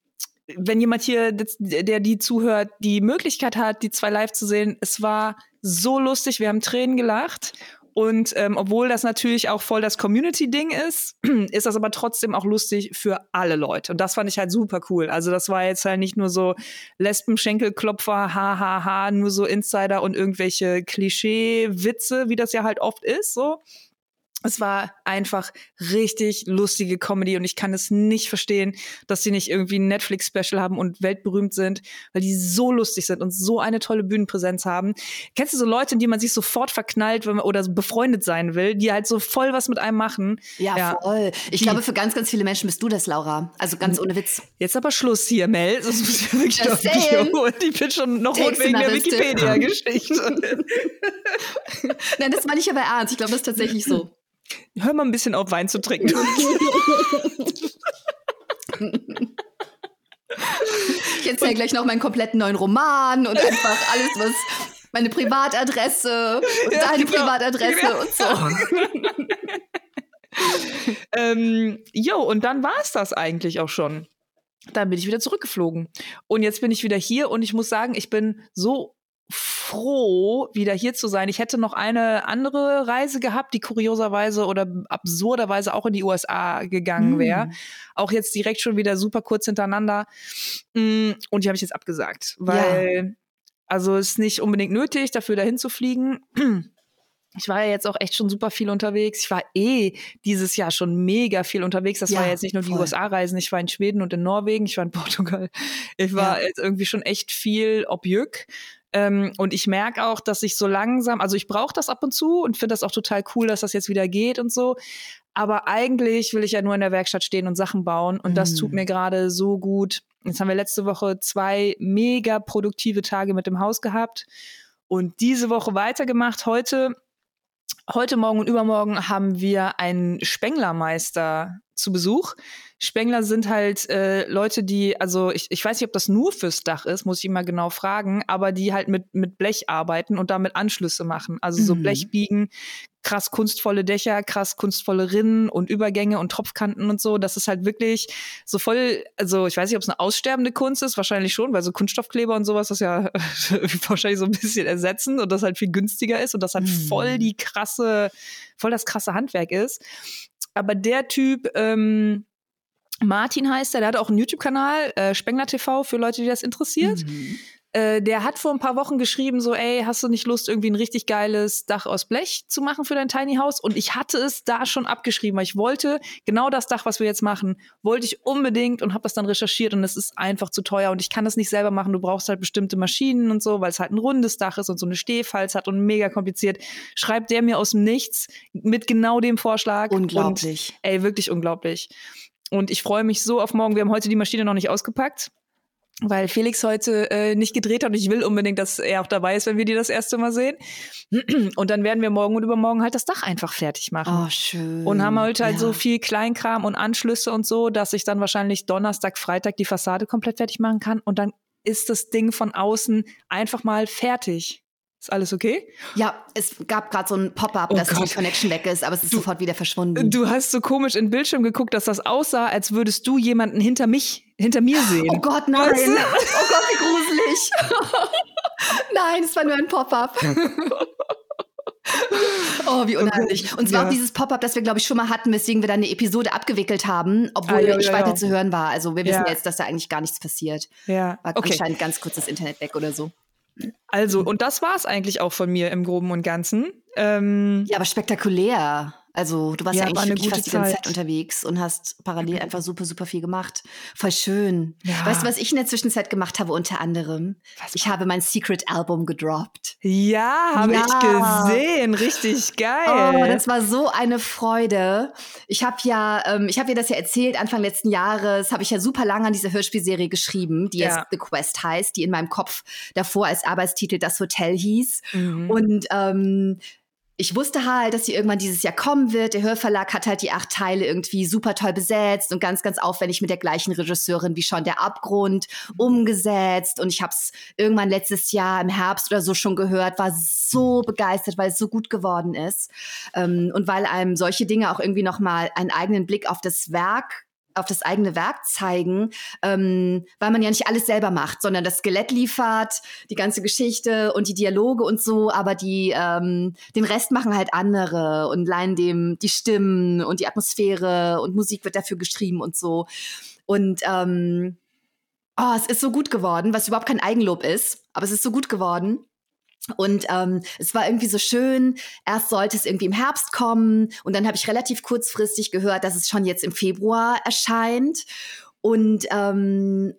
wenn jemand hier, der die zuhört, die Möglichkeit hat, die zwei live zu sehen, es war so lustig. Wir haben Tränen gelacht und ähm, obwohl das natürlich auch voll das Community-Ding ist, ist das aber trotzdem auch lustig für alle Leute. Und das fand ich halt super cool. Also das war jetzt halt nicht nur so Lesben-Schenkelklopfer, ha, ha, ha, nur so Insider und irgendwelche Klischee-Witze, wie das ja halt oft ist, so es war einfach richtig lustige Comedy und ich kann es nicht verstehen, dass sie nicht irgendwie ein Netflix-Special haben und weltberühmt sind, weil die so lustig sind und so eine tolle Bühnenpräsenz haben. Kennst du so Leute, in die man sich sofort verknallt wenn man, oder so befreundet sein will, die halt so voll was mit einem machen? Ja, ja. voll. Ich die, glaube, für ganz, ganz viele Menschen bist du das, Laura. Also ganz ohne Witz. Jetzt aber Schluss hier, Mel. Sonst muss ich wirklich noch Video holen. Die bin schon noch rot wegen der Wikipedia-Geschichte. Nein, das meine ich aber ernst. Ich glaube, das ist tatsächlich so. Hör mal ein bisschen auf, Wein zu trinken. ich erzähle gleich noch meinen kompletten neuen Roman und einfach alles, was meine Privatadresse und ja, deine genau. Privatadresse ja. und so. ähm, jo, und dann war es das eigentlich auch schon. Dann bin ich wieder zurückgeflogen. Und jetzt bin ich wieder hier und ich muss sagen, ich bin so froh, wieder hier zu sein. Ich hätte noch eine andere Reise gehabt, die kurioserweise oder absurderweise auch in die USA gegangen wäre. Mm. Auch jetzt direkt schon wieder super kurz hintereinander. Mm, und die habe ich jetzt abgesagt, weil ja. also ist nicht unbedingt nötig, dafür dahin zu fliegen. Ich war ja jetzt auch echt schon super viel unterwegs. Ich war eh dieses Jahr schon mega viel unterwegs. Das ja, war jetzt nicht nur die USA-Reisen. Ich war in Schweden und in Norwegen. Ich war in Portugal. Ich war ja. jetzt irgendwie schon echt viel Objück. Ähm, und ich merke auch, dass ich so langsam, also ich brauche das ab und zu und finde das auch total cool, dass das jetzt wieder geht und so. Aber eigentlich will ich ja nur in der Werkstatt stehen und Sachen bauen. Und das tut mhm. mir gerade so gut. Jetzt haben wir letzte Woche zwei mega produktive Tage mit dem Haus gehabt und diese Woche weitergemacht. Heute, heute Morgen und übermorgen haben wir einen Spenglermeister zu Besuch. Spengler sind halt äh, Leute, die, also ich, ich weiß nicht, ob das nur fürs Dach ist, muss ich immer genau fragen, aber die halt mit, mit Blech arbeiten und damit Anschlüsse machen. Also so mhm. Blech biegen, krass kunstvolle Dächer, krass kunstvolle Rinnen und Übergänge und Tropfkanten und so. Das ist halt wirklich so voll, also ich weiß nicht, ob es eine aussterbende Kunst ist, wahrscheinlich schon, weil so Kunststoffkleber und sowas das ja wahrscheinlich so ein bisschen ersetzen und das halt viel günstiger ist und das halt mhm. voll die krasse, voll das krasse Handwerk ist. Aber der Typ, ähm, Martin heißt er, der hat auch einen YouTube-Kanal, äh, Spengler TV, für Leute, die das interessiert. Mhm. Äh, der hat vor ein paar Wochen geschrieben, so, ey, hast du nicht Lust, irgendwie ein richtig geiles Dach aus Blech zu machen für dein Tiny House? Und ich hatte es da schon abgeschrieben, weil ich wollte genau das Dach, was wir jetzt machen, wollte ich unbedingt und habe das dann recherchiert und es ist einfach zu teuer und ich kann das nicht selber machen. Du brauchst halt bestimmte Maschinen und so, weil es halt ein rundes Dach ist und so eine Stehfalz hat und mega kompliziert. Schreibt der mir aus dem Nichts mit genau dem Vorschlag. Unglaublich. Und, ey, wirklich unglaublich. Und ich freue mich so auf morgen. Wir haben heute die Maschine noch nicht ausgepackt. Weil Felix heute äh, nicht gedreht hat und ich will unbedingt, dass er auch dabei ist, wenn wir die das erste Mal sehen. Und dann werden wir morgen und übermorgen halt das Dach einfach fertig machen. Oh, schön. Und haben heute halt ja. so viel Kleinkram und Anschlüsse und so, dass ich dann wahrscheinlich Donnerstag, Freitag die Fassade komplett fertig machen kann und dann ist das Ding von außen einfach mal fertig. Ist alles okay? Ja, es gab gerade so ein Pop-up, Oh dass die Gott. Connection weg ist, aber es ist sofort wieder verschwunden. Du hast so komisch in den Bildschirm geguckt, dass das aussah, als würdest du jemanden hinter mich, hinter mir sehen. Oh Gott, nein. Weißt du? Oh Gott, wie gruselig. nein, es war nur ein Pop-up. Oh, wie unheimlich. Und zwar Ja. auch dieses Pop-up, das wir, glaube ich, schon mal hatten, weswegen wir dann eine Episode abgewickelt haben, obwohl Ah, ja, nicht ja, weiter zu hören war. Also wir wissen jetzt, dass da eigentlich gar nichts passiert. Ja, War okay. anscheinend ganz kurz das Internet weg oder so. Also, und das war's eigentlich auch von mir im Groben und Ganzen. Ähm, Ja, aber spektakulär. Also du warst Ja, ja, eigentlich wirklich fast die ganze Zeit. Zeit unterwegs und hast parallel einfach super, super viel gemacht. Voll schön. Ja. Weißt du, was ich in der Zwischenzeit gemacht habe unter anderem? Was Ich habe mein Secret Album gedroppt. ja, habe Ja. ich gesehen. Richtig geil. Oh, das war so eine Freude. Ich habe ja, ähm, ich habe dir das ja erzählt, Anfang letzten Jahres habe ich ja super lange an dieser Hörspielserie geschrieben, die jetzt The Quest heißt, die in meinem Kopf davor als Arbeitstitel Das Hotel hieß. Mhm. Und ähm, ich wusste halt, dass sie irgendwann dieses Jahr kommen wird. Der Hörverlag hat halt die acht Teile irgendwie super toll besetzt und ganz, ganz aufwendig mit der gleichen Regisseurin wie schon der Abgrund umgesetzt. Und ich habe es irgendwann letztes Jahr im Herbst oder so schon gehört, war so begeistert, weil es so gut geworden ist. Ähm, und weil einem solche Dinge auch irgendwie nochmal einen eigenen Blick auf das Werk auf das eigene Werk zeigen, ähm, weil man ja nicht alles selber macht, sondern das Skelett liefert, die ganze Geschichte und die Dialoge und so, aber die ähm, den Rest machen halt andere und leihen dem die Stimmen und die Atmosphäre und Musik wird dafür geschrieben und so. Und ähm, oh, es ist so gut geworden, was überhaupt kein Eigenlob ist, aber es ist so gut geworden. Und ähm, es war irgendwie so schön. Erst sollte es irgendwie im Herbst kommen und dann habe ich relativ kurzfristig gehört, dass es schon jetzt im Februar erscheint. Und ähm,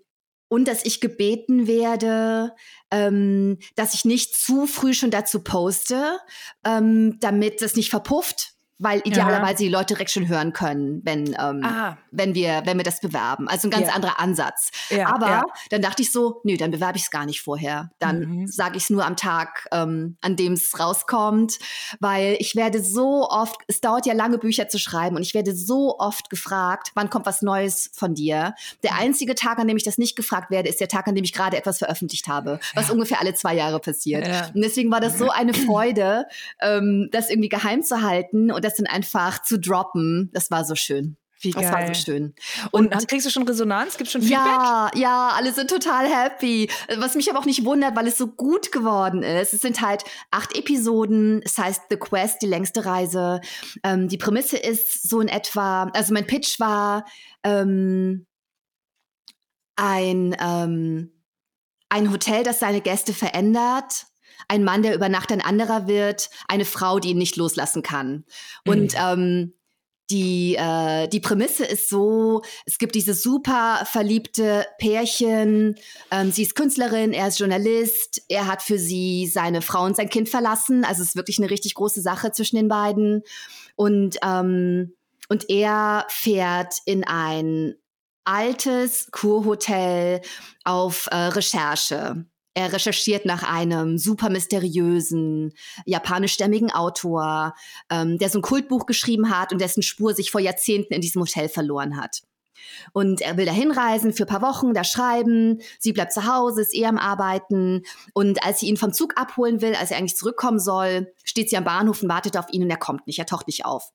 und dass ich gebeten werde, ähm, dass ich nicht zu früh schon dazu poste, ähm, damit es nicht verpufft, weil idealerweise die Leute direkt schon hören können, wenn, ähm, Ah. wenn, wir, wenn wir das bewerben. Also ein ganz Ja. anderer Ansatz. Ja, Aber ja. dann dachte ich so, nö, dann bewerbe ich es gar nicht vorher. Dann Mhm. sage ich es nur am Tag, ähm, an dem es rauskommt, weil ich werde so oft, es dauert ja lange Bücher zu schreiben und ich werde so oft gefragt, wann kommt was Neues von dir? Der einzige Tag, an dem ich das nicht gefragt werde, ist der Tag, an dem ich gerade etwas veröffentlicht habe, was ungefähr alle zwei Jahre passiert. Ja. Und deswegen war das so eine Freude, ähm, das irgendwie geheim zu halten und das dann einfach zu droppen. Das war so schön. Wie Das war geil. so schön. Und, dann kriegst du schon Resonanz? Gibt schon Feedback? Ja, ja, alle sind total happy. Was mich aber auch nicht wundert, weil es so gut geworden ist. Es sind halt acht Episoden. Es heißt The Quest, die längste Reise. Ähm, die Prämisse ist so in etwa, also mein Pitch war ähm, ein, ähm, ein Hotel, das seine Gäste verändert. Ein Mann, der über Nacht ein anderer wird, eine Frau, die ihn nicht loslassen kann. Und ähm, die, äh, die Prämisse ist so, es gibt dieses super verliebte Pärchen, ähm, sie ist Künstlerin, er ist Journalist, er hat für sie seine Frau und sein Kind verlassen, also es ist wirklich eine richtig große Sache zwischen den beiden und, ähm, und er fährt in ein altes Kurhotel auf äh, Recherche. Er recherchiert nach einem super mysteriösen japanischstämmigen Autor, ähm, der so ein Kultbuch geschrieben hat und dessen Spur sich vor Jahrzehnten in diesem Hotel verloren hat. Und er will da hinreisen für ein paar Wochen, da schreiben. Sie bleibt zu Hause, ist eh am Arbeiten. Und als sie ihn vom Zug abholen will, als er eigentlich zurückkommen soll, steht sie am Bahnhof und wartet auf ihn und er kommt nicht, er taucht nicht auf.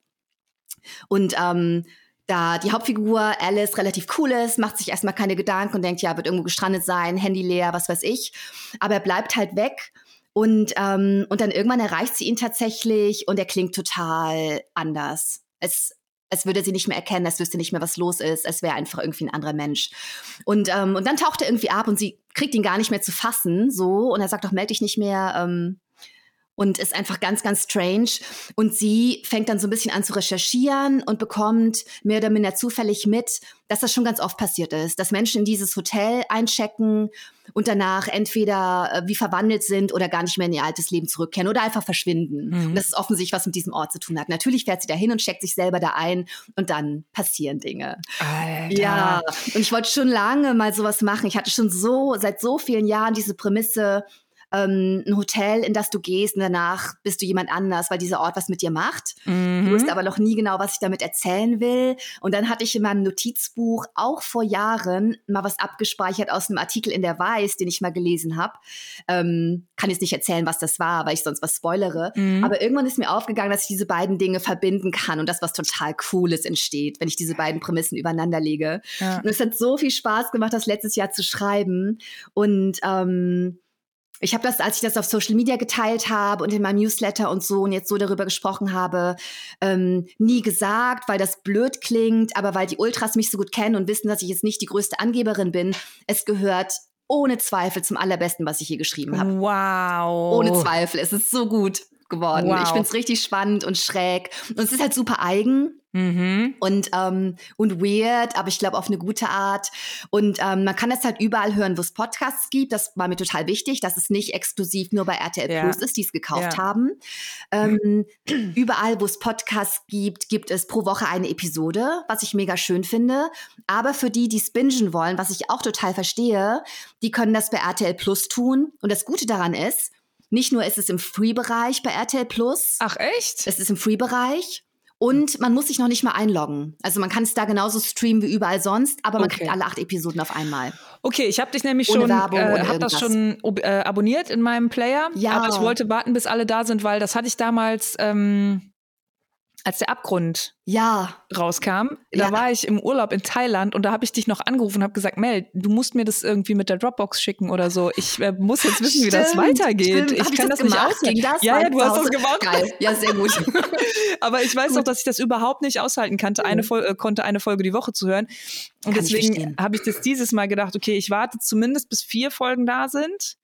Und ähm, da die Hauptfigur Alice relativ cool ist, macht sich erstmal keine Gedanken und denkt, ja, wird irgendwo gestrandet sein, Handy leer, was weiß ich. Aber er bleibt halt weg. Und, ähm, und dann irgendwann erreicht sie ihn tatsächlich und er klingt total anders. Es, es würde sie nicht mehr erkennen, es wüsste nicht mehr, was los ist, es wäre einfach irgendwie ein anderer Mensch. Und, ähm, und dann taucht er irgendwie ab und sie kriegt ihn gar nicht mehr zu fassen, so, und er sagt doch, melde dich nicht mehr. Ähm, und ist einfach ganz, ganz strange. Und sie fängt dann so ein bisschen an zu recherchieren und bekommt mehr oder minder zufällig mit, dass das schon ganz oft passiert ist, dass Menschen in dieses Hotel einchecken und danach entweder äh, wie verwandelt sind oder gar nicht mehr in ihr altes Leben zurückkehren oder einfach verschwinden. Mhm. Und das ist offensichtlich was mit diesem Ort zu tun hat. Natürlich fährt sie da hin und checkt sich selber da ein und dann passieren Dinge. Alter. Ja, und ich wollte schon lange mal sowas machen. Ich hatte schon so seit so vielen Jahren diese Prämisse, ähm, ein Hotel, in das du gehst und danach bist du jemand anders, weil dieser Ort was mit dir macht. Mhm. Du wusst aber noch nie genau, was ich damit erzählen will. Und dann hatte ich in meinem Notizbuch auch vor Jahren mal was abgespeichert aus einem Artikel in der Weiß, den ich mal gelesen habe. Ähm, kann jetzt nicht erzählen, was das war, weil ich sonst was spoilere. Mhm. Aber irgendwann ist mir aufgegangen, dass ich diese beiden Dinge verbinden kann und das was total Cooles entsteht, wenn ich diese beiden Prämissen übereinander lege. Ja. Und es hat so viel Spaß gemacht, das letztes Jahr zu schreiben. Und ähm, ich habe das, als ich das auf Social Media geteilt habe und in meinem Newsletter und so und jetzt so darüber gesprochen habe, ähm, nie gesagt, weil das blöd klingt, aber weil die Ultras mich so gut kennen und wissen, dass ich jetzt nicht die größte Angeberin bin. Es gehört ohne Zweifel zum allerbesten, was ich hier geschrieben habe. Wow. Ohne Zweifel. Es ist so gut geworden. Wow. Ich finde es richtig spannend und schräg. Und es ist halt super eigen. Mhm. Und, ähm, und weird, aber ich glaube auf eine gute Art. Und ähm, man kann das halt überall hören, wo es Podcasts gibt. Das war mir total wichtig, dass es nicht exklusiv nur bei RTL ja. Plus ist, die es gekauft ja. haben. Ähm, überall, wo es Podcasts gibt, gibt es pro Woche eine Episode, was ich mega schön finde. Aber für die, die es bingen wollen, was ich auch total verstehe, die können das bei RTL Plus tun. Und das Gute daran ist, nicht nur ist es im Free-Bereich bei RTL Plus. Ach echt? Es ist im Free-Bereich. Und man muss sich noch nicht mal einloggen. Also man kann es da genauso streamen wie überall sonst, aber man okay. kriegt alle acht Episoden auf einmal. Okay, ich habe dich nämlich ohne schon, Werbung, äh, habe das schon äh, abonniert in meinem Player. Ja. Aber ich wollte warten, bis alle da sind, weil das hatte ich damals ähm, als der Abgrund ja. rauskam, ja. da war ich im Urlaub in Thailand und da habe ich dich noch angerufen und habe gesagt, Mel, du musst mir das irgendwie mit der Dropbox schicken oder so. Ich äh, muss jetzt wissen, stimmt, wie das weitergeht. Stimmt. Ich kann das, das nicht aushalten. Das ja, ja, du hast das gemacht. Geil. Ja, sehr gut. Aber ich weiß gut. doch, dass ich das überhaupt nicht aushalten kannte, eine Folge, äh, konnte eine Folge die Woche zu hören. Und kann deswegen habe ich das dieses Mal gedacht, okay, ich warte zumindest bis vier Folgen da sind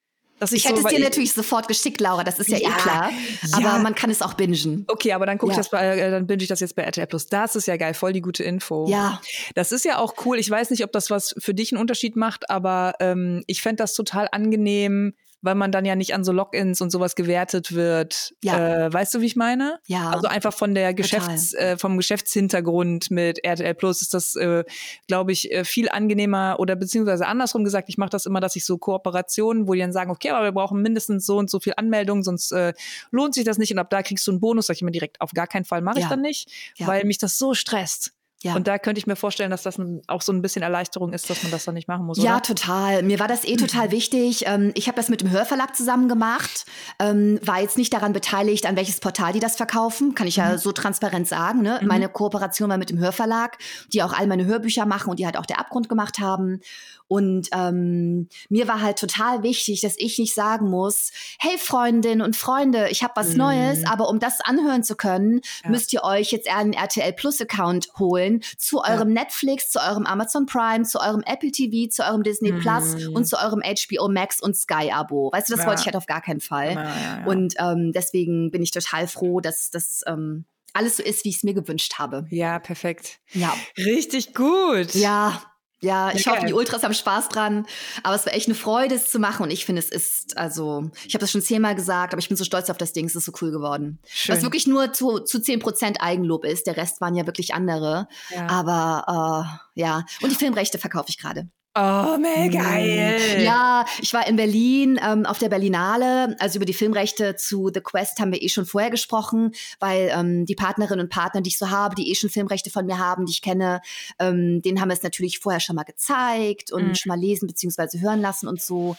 ich hätte so, es dir natürlich sofort geschickt, Laura, das ist ja, eh ja eh klar. Aber ja. man kann es auch bingen. Okay, aber dann guck ja. ich das bei, äh, dann binge ich das jetzt bei RTL Plus. Das ist ja geil, voll die gute Info. Ja. Das ist ja auch cool. Ich weiß nicht, ob das was für dich einen Unterschied macht, aber ähm, ich fände das total angenehm, weil man dann ja nicht an so Logins und sowas gewertet wird. Ja. Äh, weißt du, wie ich meine? Ja. Also einfach von der Geschäfts, äh, vom Geschäftshintergrund mit RTL Plus ist das, äh, glaube ich, äh, viel angenehmer oder beziehungsweise andersrum gesagt, ich mache das immer, dass ich so Kooperationen, wo die dann sagen, okay, aber wir brauchen mindestens so und so viel Anmeldungen, sonst äh, lohnt sich das nicht und ab da kriegst du einen Bonus, sag ich immer direkt, auf gar keinen Fall mache ja. ich dann nicht, ja. weil mich das so stresst. Ja. Und da könnte ich mir vorstellen, dass das auch so ein bisschen Erleichterung ist, dass man das dann nicht machen muss. Ja, oder? total. Mir war das eh total wichtig. Ähm, ich habe das mit dem Hörverlag zusammen gemacht, ähm, war jetzt nicht daran beteiligt, an welches Portal die das verkaufen, kann ich ja mhm. so transparent sagen. Ne? Mhm. Meine Kooperation war mit dem Hörverlag, die auch all meine Hörbücher machen und die halt auch der Abgrund gemacht haben. Und ähm, mir war halt total wichtig, dass ich nicht sagen muss, hey Freundinnen und Freunde, ich habe was mhm. Neues, aber um das anhören zu können, ja. müsst ihr euch jetzt einen RTL Plus Account holen zu eurem ja. Netflix, zu eurem Amazon Prime, zu eurem Apple TV, zu eurem Disney mhm. Plus und zu eurem HBO Max und Sky Abo. Weißt du, das ja. wollte ich halt auf gar keinen Fall. Und ähm, deswegen bin ich total froh, dass das ähm, alles so ist, wie ich es mir gewünscht habe. Ja, perfekt. Ja. Richtig gut. Ja, ja, ich okay. hoffe, die Ultras haben Spaß dran. Aber es war echt eine Freude, es zu machen. Und ich finde, es ist, also, ich habe das schon zehnmal gesagt, aber ich bin so stolz auf das Ding. Es ist so cool geworden. Schön. Was wirklich nur zu, zu 10% Eigenlob ist. Der Rest waren ja wirklich andere. Ja. Aber äh, ja. Und die Filmrechte verkaufe ich gerade. Oh, mega geil. Ja, ich war in Berlin ähm, auf der Berlinale. Also über die Filmrechte zu The Quest haben wir eh schon vorher gesprochen, weil ähm, die Partnerinnen und Partner, die ich so habe, die eh schon Filmrechte von mir haben, die ich kenne, ähm, denen haben wir es natürlich vorher schon mal gezeigt und mhm. schon mal lesen bzw. hören lassen und so.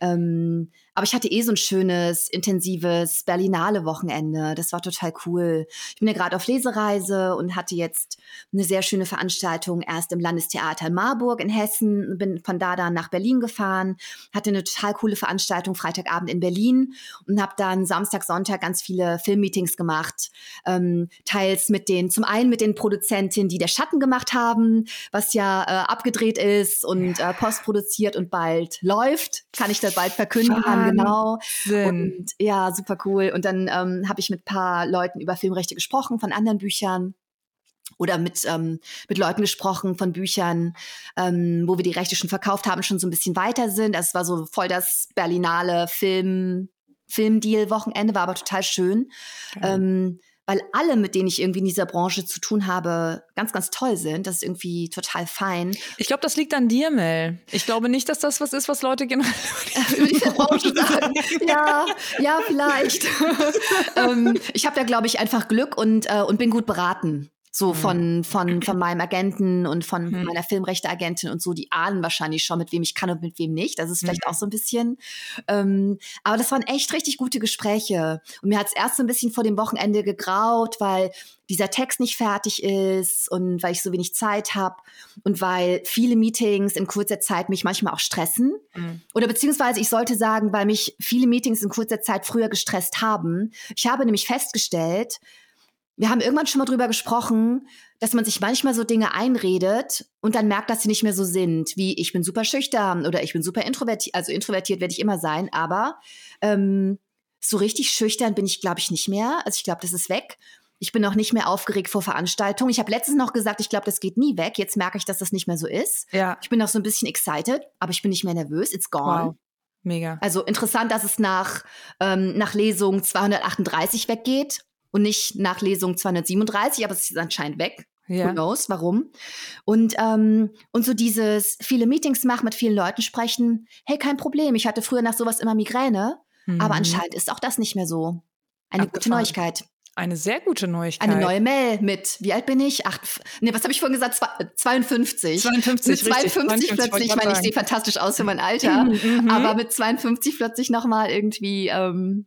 Ähm, aber ich hatte eh so ein schönes, intensives Berlinale Wochenende. Das war total cool. Ich bin ja gerade auf Lesereise und hatte jetzt eine sehr schöne Veranstaltung erst im Landestheater Marburg in Hessen, bin von da dann nach Berlin gefahren, hatte eine total coole Veranstaltung Freitagabend in Berlin und habe dann Samstag, Sonntag ganz viele Filmmeetings gemacht. Ähm, teils mit den, zum einen mit den Produzentinnen, die der Schatten gemacht haben, was ja äh, abgedreht ist und äh, postproduziert und bald läuft, kann ich da bald verkünden kann, genau. Und ja, super cool. Und dann ähm, habe ich mit paar Leuten über Filmrechte gesprochen von anderen Büchern oder mit, ähm, mit Leuten gesprochen von Büchern, ähm, wo wir die Rechte schon verkauft haben, schon so ein bisschen weiter sind. Also es war so voll das Berlinale Film, Filmdeal-Wochenende, war aber total schön. Ähm, weil alle, mit denen ich irgendwie in dieser Branche zu tun habe, ganz, ganz toll sind. Das ist irgendwie total fein. Ich glaube, das liegt an dir, Mel. Ich glaube nicht, dass das was ist, was Leute generell über die Branche sagen. Ja, ja, vielleicht. ähm, ich habe da, glaube ich, einfach Glück und, äh, und bin gut beraten. So hm. von, von, von meinem Agenten und von hm. meiner Filmrechteagentin und so, die ahnen wahrscheinlich schon, mit wem ich kann und mit wem nicht. Das ist vielleicht hm. auch so ein bisschen. Ähm, aber das waren echt richtig gute Gespräche. Und mir hat es erst so ein bisschen vor dem Wochenende gegraut, weil dieser Text nicht fertig ist und weil ich so wenig Zeit habe und weil viele Meetings in kurzer Zeit mich manchmal auch stressen. Mhm. Oder beziehungsweise ich sollte sagen, weil mich viele Meetings in kurzer Zeit früher gestresst haben. Ich habe nämlich festgestellt, wir haben irgendwann schon mal drüber gesprochen, dass man sich manchmal so Dinge einredet und dann merkt, dass sie nicht mehr so sind, wie ich bin super schüchtern oder ich bin super introvertiert. Also introvertiert werde ich immer sein, aber ähm, so richtig schüchtern bin ich, glaube ich, nicht mehr. Also ich glaube, das ist weg. Ich bin auch nicht mehr aufgeregt vor Veranstaltungen. Ich habe letztens noch gesagt, ich glaube, das geht nie weg. Jetzt merke ich, dass das nicht mehr so ist. Ja. Ich bin auch so ein bisschen excited, aber ich bin nicht mehr nervös. It's gone. Wow. Mega. Also interessant, dass es nach, ähm, nach Lesung 238 weggeht und nicht nach Lesung 237, aber es ist anscheinend weg. Ja. Who knows, warum? Und, ähm, und so dieses viele Meetings machen, mit vielen Leuten sprechen. Hey, kein Problem. Ich hatte früher nach sowas immer Migräne, mhm. aber anscheinend ist auch das nicht mehr so. Eine Abgefahren. gute Neuigkeit. Eine sehr gute Neuigkeit. Eine neue Mail mit, wie alt bin ich? Acht, nee, was habe ich vorhin gesagt? 52. 52, mit 52 richtig, plötzlich, ich meine, ich sehe fantastisch aus für mein Alter, mhm. aber mit 52 plötzlich nochmal irgendwie ähm,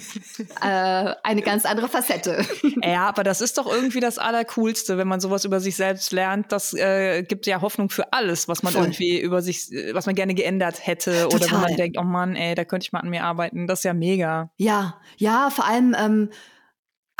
äh, eine ganz andere Facette. Ja, aber das ist doch irgendwie das Allercoolste, wenn man sowas über sich selbst lernt. Das äh, gibt ja Hoffnung für alles, was man Voll. irgendwie über sich, was man gerne geändert hätte. Total. Oder wo man denkt, oh Mann, ey, da könnte ich mal an mir arbeiten. Das ist ja mega. Ja, ja, vor allem, ähm,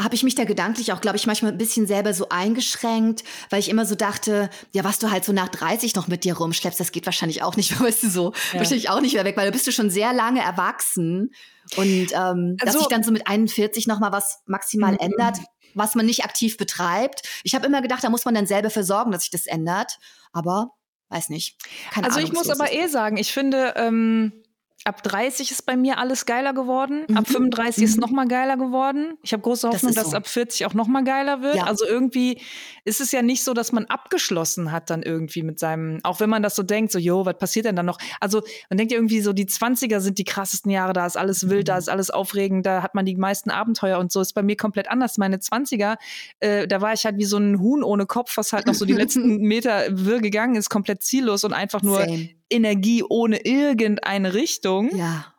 habe ich mich da gedanklich auch, glaube ich, manchmal ein bisschen selber so eingeschränkt, weil ich immer so dachte, ja, was du halt so nach 30 noch mit dir rumschleppst, das geht wahrscheinlich auch nicht, weißt du so, ja. wahrscheinlich auch nicht mehr weg, weil du bist du schon sehr lange erwachsen und ähm, also, dass sich dann so mit 41 noch mal was maximal mhm. ändert, was man nicht aktiv betreibt. Ich habe immer gedacht, da muss man dann selber für sorgen, dass sich das ändert, aber weiß nicht. Keine also Ahnung, ich muss aber eh sagen, ich finde ähm ab 30 ist bei mir alles geiler geworden. Mhm. Ab 35 mhm. ist noch mal geiler geworden. Ich habe große Hoffnung, das dass so. ab 40 auch noch mal geiler wird. Ja. Also irgendwie ist es ja nicht so, dass man abgeschlossen hat dann irgendwie mit seinem, auch wenn man das so denkt, so, jo, was passiert denn dann noch? Also man denkt ja irgendwie so, die 20er sind die krassesten Jahre, da ist alles wild, mhm. da ist alles aufregend, da hat man die meisten Abenteuer und so ist bei mir komplett anders. Meine 20er, äh, da war ich halt wie so ein Huhn ohne Kopf, was halt noch so die letzten Meter wirr gegangen ist, komplett ziellos und einfach nur Same Energie ohne irgendeine Richtung. Ja.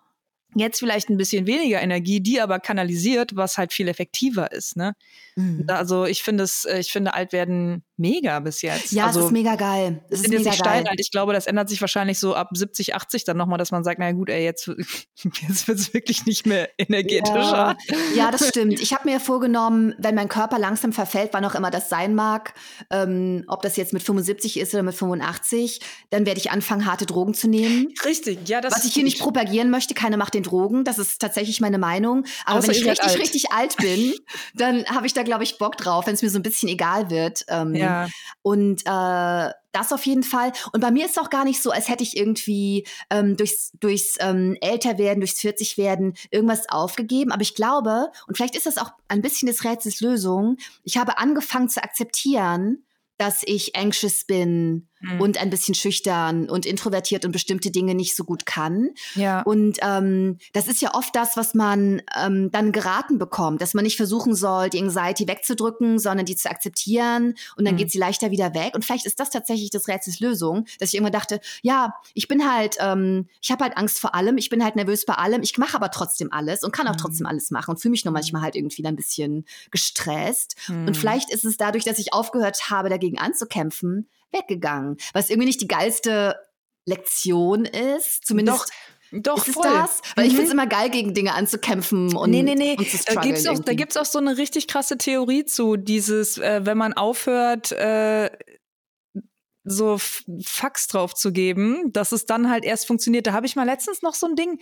Jetzt vielleicht ein bisschen weniger Energie, die aber kanalisiert, was halt viel effektiver ist. Ne? Mhm. Also ich finde es, äh, ich finde Altwerden mega bis jetzt. Ja, also, es ist mega geil. Es ist mega geil. Ich glaube, das ändert sich wahrscheinlich so ab 70, 80 dann nochmal, dass man sagt, na gut, ey, jetzt, jetzt wird es wirklich nicht mehr energetischer. Ja, ja das stimmt. Ich habe mir vorgenommen, wenn mein Körper langsam verfällt, wann auch immer das sein mag, ähm, ob das jetzt mit 75 ist oder mit 85, dann werde ich anfangen, harte Drogen zu nehmen. Richtig, ja, das Was ich hier nicht propagieren möchte, keine macht den Drogen. Das ist tatsächlich meine Meinung. Aber Außer wenn ich richtig, alt. richtig alt bin, dann habe ich da, glaube ich, Bock drauf, wenn es mir so ein bisschen egal wird. Ähm, ja. Und äh, das auf jeden Fall. Und bei mir ist es auch gar nicht so, als hätte ich irgendwie ähm, durchs, durchs ähm, Älterwerden, durchs 40-Werden irgendwas aufgegeben. Aber ich glaube, und vielleicht ist das auch ein bisschen des Rätsels Lösung, ich habe angefangen zu akzeptieren, dass ich anxious bin mhm. und ein bisschen schüchtern und introvertiert und bestimmte Dinge nicht so gut kann. Ja. Und ähm, das ist ja oft das, was man ähm, dann geraten bekommt, dass man nicht versuchen soll, die Anxiety wegzudrücken, sondern die zu akzeptieren und dann mhm. geht sie leichter wieder weg. Und vielleicht ist das tatsächlich das Rätsels Lösung, dass ich immer dachte, ja, ich bin halt, ähm, ich habe halt Angst vor allem, ich bin halt nervös bei allem, ich mache aber trotzdem alles und kann auch mhm. trotzdem alles machen und fühle mich nur manchmal halt irgendwie ein bisschen gestresst. Und mhm. vielleicht ist es dadurch, dass ich aufgehört habe, dagegen dagegen anzukämpfen, weggegangen. Was irgendwie nicht die geilste Lektion ist, zumindest. Doch. Doch, ist voll. das? Weil mhm. ich finde es immer geil, gegen Dinge anzukämpfen und Nee, nee, nee. Und zu da gibt's auch, da gibt's auch so eine richtig krasse Theorie zu, dieses, äh, wenn man aufhört, äh, so Fax drauf zu geben, dass es dann halt erst funktioniert. Da habe ich mal letztens noch so ein Ding,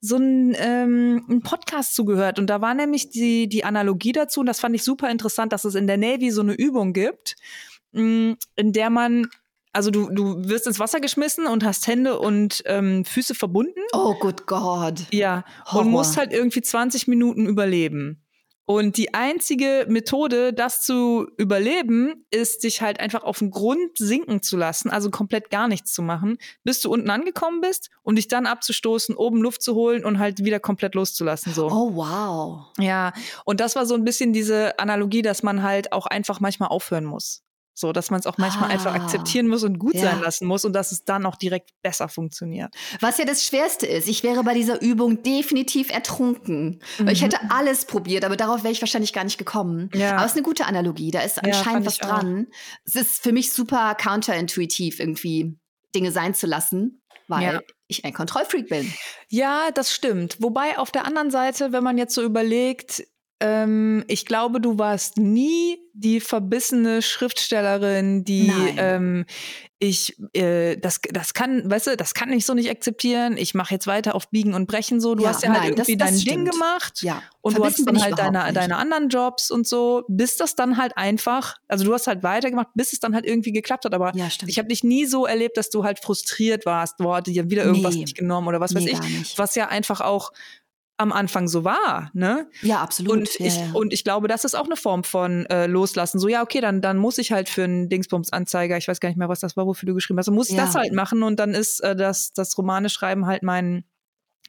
so ein, ähm, ein Podcast zugehört und da war nämlich die, die Analogie dazu und das fand ich super interessant, dass es in der Navy so eine Übung gibt, in der man also du, du wirst ins Wasser geschmissen und hast Hände und ähm, Füße verbunden. Oh, good God. Ja. Horror. Und musst halt irgendwie 20 Minuten überleben. Und die einzige Methode, das zu überleben, ist, dich halt einfach auf den Grund sinken zu lassen, also komplett gar nichts zu machen, bis du unten angekommen bist und dich dann abzustoßen, oben Luft zu holen und halt wieder komplett loszulassen. So. Oh, wow. Ja, und das war so ein bisschen diese Analogie, dass man halt auch einfach manchmal aufhören muss. So, dass man es auch manchmal ah, einfach akzeptieren muss und gut ja. sein lassen muss und dass es dann auch direkt besser funktioniert. Was ja das Schwerste ist, ich wäre bei dieser Übung definitiv ertrunken. Mhm. Ich hätte alles probiert, aber darauf wäre ich wahrscheinlich gar nicht gekommen. Ja. Aber es ist eine gute Analogie, da ist anscheinend ja, was dran. Auch. Es ist für mich super counterintuitiv, irgendwie Dinge sein zu lassen, weil ich ein Kontrollfreak bin. Ja, das stimmt. Wobei auf der anderen Seite, wenn man jetzt so überlegt, ähm, ich glaube, du warst nie die verbissene Schriftstellerin, die ähm, ich äh, das das kann, weißt du, das kann ich so nicht akzeptieren. Ich mache jetzt weiter auf Biegen und Brechen so. Du ja, hast ja halt nein, irgendwie das, das dein stimmt. Ding gemacht ja. und Verbissen du hast dann halt deine deine anderen Jobs und so, bis das dann halt einfach, also du hast halt weitergemacht, bis es dann halt irgendwie geklappt hat. Aber ja, ich habe dich nie so erlebt, dass du halt frustriert warst, boah, dir wieder irgendwas nee. nicht genommen oder was nee, weiß ich, was ja einfach auch am Anfang so war, ne? Ja, absolut. Und, ja, ich, ja. und ich glaube, das ist auch eine Form von äh, Loslassen. So, ja, okay, dann, dann muss ich halt für einen Dingsbums-Anzeiger, ich weiß gar nicht mehr, was das war, wofür du geschrieben hast, dann muss ich ja. das halt machen und dann ist äh, das, das Romane schreiben halt mein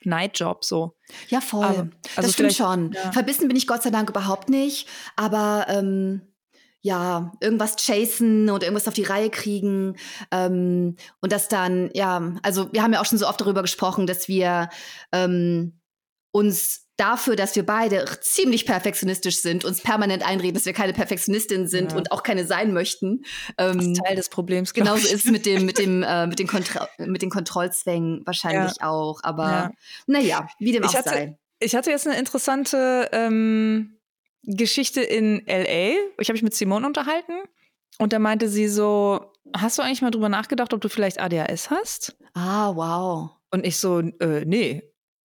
Nightjob so. Ja, voll. Aber, also das stimmt schon. Verbissen bin ich Gott sei Dank überhaupt nicht, aber ähm, ja, irgendwas chasen oder irgendwas auf die Reihe kriegen. Ähm, und das dann, ja, also wir haben ja auch schon so oft darüber gesprochen, dass wir ähm, uns dafür, dass wir beide ziemlich perfektionistisch sind, uns permanent einreden, dass wir keine Perfektionistin sind ja. und auch keine sein möchten. Ähm, das ist Teil des Problems. Genauso ist es mit dem, mit dem, äh, mit den, Kontro mit den Kontrollzwängen wahrscheinlich ja. auch. Aber ja. naja, wie dem auch hatte, sei. Ich hatte jetzt eine interessante ähm, Geschichte in LA. Ich habe mich mit Simone unterhalten und da meinte sie so, hast du eigentlich mal drüber nachgedacht, ob du vielleicht ADHS hast? Ah, wow. Und ich so, äh, nee.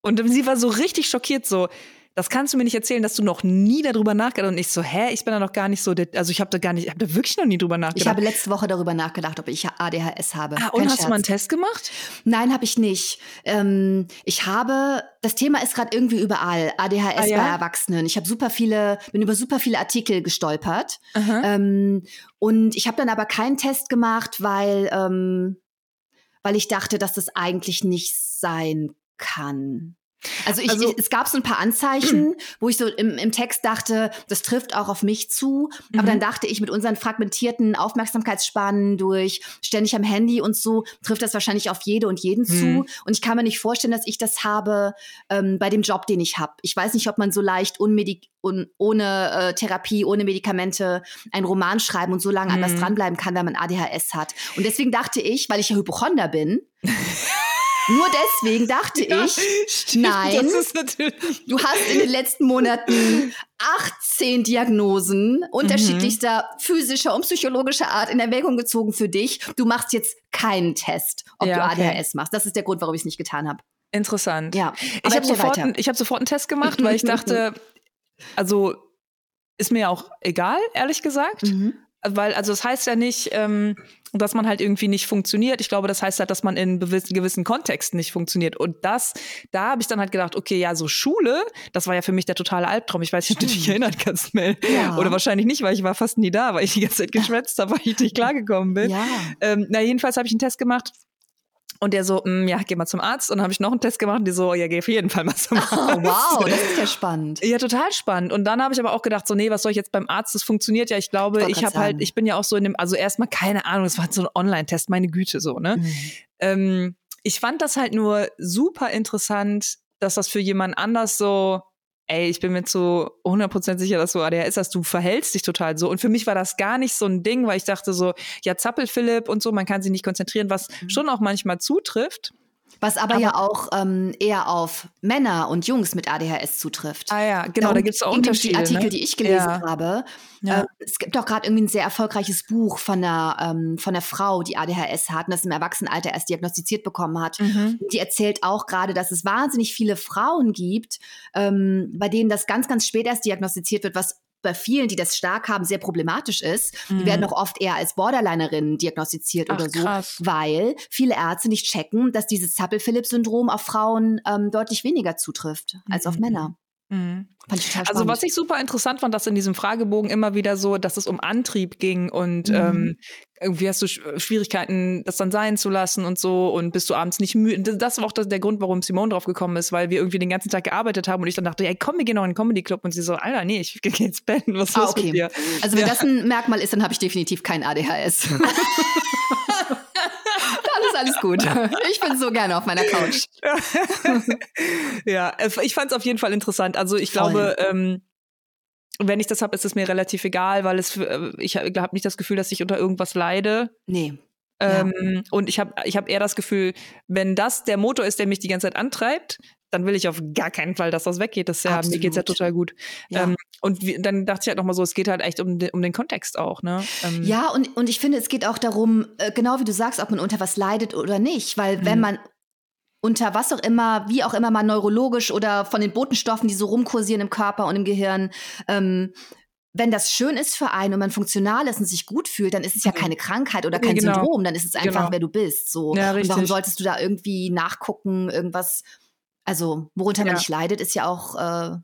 Und sie war so richtig schockiert, so, das kannst du mir nicht erzählen, dass du noch nie darüber nachgedacht Und ich so, hä, ich bin da noch gar nicht so, also ich habe da gar nicht, ich habe da wirklich noch nie drüber nachgedacht. Ich habe letzte Woche darüber nachgedacht, ob ich ADHS habe. Ah, und Kein hast Scherz. du mal einen Test gemacht? Nein, habe ich nicht. Ähm, ich habe, das Thema ist gerade irgendwie überall, ADHS ah, ja? bei Erwachsenen. Ich habe super viele, bin über super viele Artikel gestolpert. Ähm, und ich habe dann aber keinen Test gemacht, weil, ähm, weil ich dachte, dass das eigentlich nicht sein kann. Also, ich, also es gab so ein paar Anzeichen, wo ich so im, im Text dachte, das trifft auch auf mich zu. Aber mhm. dann dachte ich, mit unseren fragmentierten Aufmerksamkeitsspannen durch ständig am Handy und so, trifft das wahrscheinlich auf jede und jeden mhm. zu. Und ich kann mir nicht vorstellen, dass ich das habe ähm, bei dem Job, den ich habe. Ich weiß nicht, ob man so leicht unmedik un ohne äh, Therapie, ohne Medikamente einen Roman schreiben und so lange mhm. an mhm. dranbleiben kann, wenn man ADHS hat. Und deswegen dachte ich, weil ich ja Hypochonder bin, Nur deswegen dachte ja, ich, stimmt, nein, du hast in den letzten Monaten 18 Diagnosen unterschiedlichster mhm. physischer und psychologischer Art in Erwägung gezogen für dich. Du machst jetzt keinen Test, ob ja, du ADHS okay. machst. Das ist der Grund, warum ich es nicht getan habe. Interessant. Ja, ich habe sofort, hab sofort einen Test gemacht, weil ich dachte, also ist mir auch egal, ehrlich gesagt. Mhm. Weil, also das heißt ja nicht, ähm, dass man halt irgendwie nicht funktioniert. Ich glaube, das heißt halt, dass man in gewissen Kontexten nicht funktioniert. Und das, da habe ich dann halt gedacht, okay, ja, so Schule, das war ja für mich der totale Albtraum. Ich weiß nicht, ob du dich erinnern kannst, Mel. Ja. Oder wahrscheinlich nicht, weil ich war fast nie da, weil ich die ganze Zeit geschwätzt habe, weil ich nicht klargekommen bin. Ja. Ähm, na, jedenfalls habe ich einen Test gemacht und der so, mm, ja, geh mal zum Arzt. Und dann habe ich noch einen Test gemacht und die so, ja, geh auf jeden Fall mal zum Arzt. Oh, wow, das ist ja spannend. Ja, total spannend. Und dann habe ich aber auch gedacht, so, nee, was soll ich jetzt beim Arzt? Das funktioniert ja. Ich glaube, ich, ich habe halt, ich bin ja auch so in dem, also erstmal keine Ahnung, es war so ein Online-Test, meine Güte, so, ne? Mhm. Ähm, ich fand das halt nur super interessant, dass das für jemand anders so ey, ich bin mir zu 100% sicher, dass du ADHS hast, du verhältst dich total so. Und für mich war das gar nicht so ein Ding, weil ich dachte so, ja, Zappel Philipp und so, man kann sich nicht konzentrieren, was mhm. schon auch manchmal zutrifft. Was aber, aber ja auch ähm, eher auf Männer und Jungs mit ADHS zutrifft. Ah ja, genau, Darum da gibt es auch Unterschiede. Die Artikel, ne? die ich gelesen ja. habe. Ja. Äh, es gibt auch gerade irgendwie ein sehr erfolgreiches Buch von einer, ähm, von einer Frau, die ADHS hat und das im Erwachsenenalter erst diagnostiziert bekommen hat. Mhm. Die erzählt auch gerade, dass es wahnsinnig viele Frauen gibt, ähm, bei denen das ganz, ganz spät erst diagnostiziert wird, was bei vielen, die das stark haben, sehr problematisch ist. Mhm. Die werden auch oft eher als Borderlinerinnen diagnostiziert Ach, oder so, krass. weil viele Ärzte nicht checken, dass dieses Zappel-Phillips-Syndrom auf Frauen ähm, deutlich weniger zutrifft als mhm. auf Männer. Mhm. Also was ich super interessant fand, dass in diesem Fragebogen immer wieder so, dass es um Antrieb ging und mhm. ähm, irgendwie hast du Schwierigkeiten, das dann sein zu lassen und so und bist du abends nicht müde. Das war auch der Grund, warum Simone drauf gekommen ist, weil wir irgendwie den ganzen Tag gearbeitet haben und ich dann dachte, ey, komm, wir gehen noch in den Comedy Club und sie so, Alter, nee, ich gehe ins Bett. Was ist ah, okay. mit dir? Also wenn ja. das ein Merkmal ist, dann habe ich definitiv kein ADHS. alles gut. Ich bin so gerne auf meiner Couch. ja, äh, ich fand es auf jeden Fall interessant. Also ich Voll. glaube, ähm, wenn ich das habe, ist es mir relativ egal, weil es äh, ich habe nicht das Gefühl, dass ich unter irgendwas leide. Nee. Ähm, ja. Und ich habe ich hab eher das Gefühl, wenn das der Motor ist, der mich die ganze Zeit antreibt, dann will ich auf gar keinen Fall, dass das weggeht. Das ja, mir geht's ja total gut. Ja. Ähm, und wie, dann dachte ich halt nochmal so, es geht halt echt um, den, um den Kontext auch, ne? Ähm, ja, und, und ich finde, es geht auch darum, äh, genau wie du sagst, ob man unter was leidet oder nicht. Weil wenn mhm. man unter was auch immer, wie auch immer man neurologisch oder von den Botenstoffen, die so rumkursieren im Körper und im Gehirn, ähm, wenn das schön ist für einen und man funktional ist und sich gut fühlt, dann ist es ja mhm. keine Krankheit oder kein genau. Syndrom, dann ist es einfach, genau. wer du bist. So. Ja, und warum solltest du da irgendwie nachgucken, irgendwas also, worunter ja. man nicht leidet, ist ja auch, äh,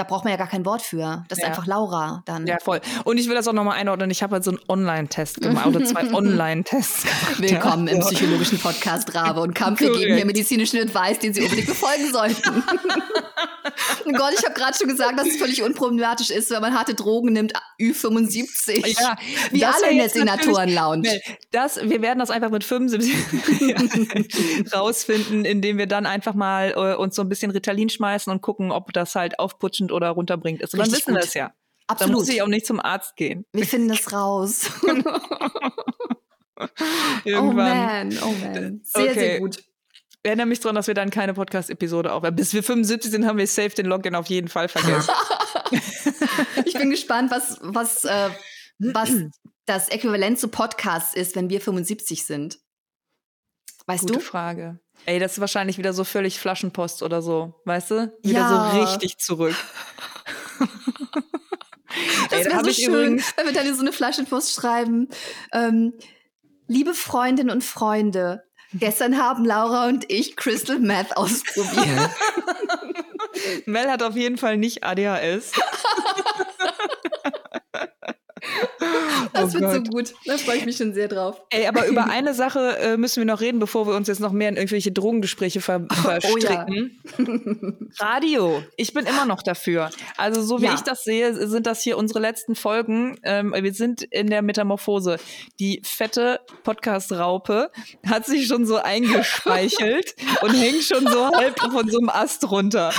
da braucht man ja gar kein Wort für. Das ist einfach Laura dann. Ja, voll. Und ich will das auch nochmal einordnen. Ich habe halt so einen Online-Test gemacht oder zwei Online-Tests gemacht. Willkommen ja. im psychologischen Podcast Rabe und Kampf. Wir geben hier medizinischen Advice, den Sie unbedingt befolgen sollten. oh Gott, ich habe gerade schon gesagt, dass es völlig unproblematisch ist, wenn man harte Drogen nimmt, Ü75. Ja, Wie alle in der Senatoren-Lounge. Das, wir werden das einfach mit 75 rausfinden, indem wir dann einfach mal äh, uns so ein bisschen Ritalin schmeißen und gucken, ob das halt aufputschend oder runterbringt ist. Und dann wissen wir es ja. Absolut. Dann muss ich auch nicht zum Arzt gehen. Wir finden das raus. oh man, oh man. Sehr, okay. sehr gut erinnere mich daran, dass wir dann keine Podcast-Episode aufnehmen. Bis wir 75 sind, haben wir safe den Login auf jeden Fall vergessen. ich bin gespannt, was, was, äh, was das Äquivalent zu Podcasts ist, wenn wir 75 sind. Weißt Gute du? Frage. Ey, das ist wahrscheinlich wieder so völlig Flaschenpost oder so, weißt du? Wieder ja. so richtig zurück. das wäre so schön, wenn wir dann so eine Flaschenpost schreiben. Ähm, liebe Freundinnen und Freunde, Gestern haben Laura und ich Crystal Meth ausprobiert. Mel hat auf jeden Fall nicht ADHS. Das oh wird so gut. Da freue ich mich schon sehr drauf. Ey, aber über eine Sache äh, müssen wir noch reden, bevor wir uns jetzt noch mehr in irgendwelche Drogengespräche ver verstricken. Oh, ja. Radio. Ich bin immer noch dafür. Also, so wie ja. ich das sehe, sind das hier unsere letzten Folgen. Ähm, wir sind in der Metamorphose. Die fette Podcast-Raupe hat sich schon so eingespeichelt und hängt schon so halb von so einem Ast runter.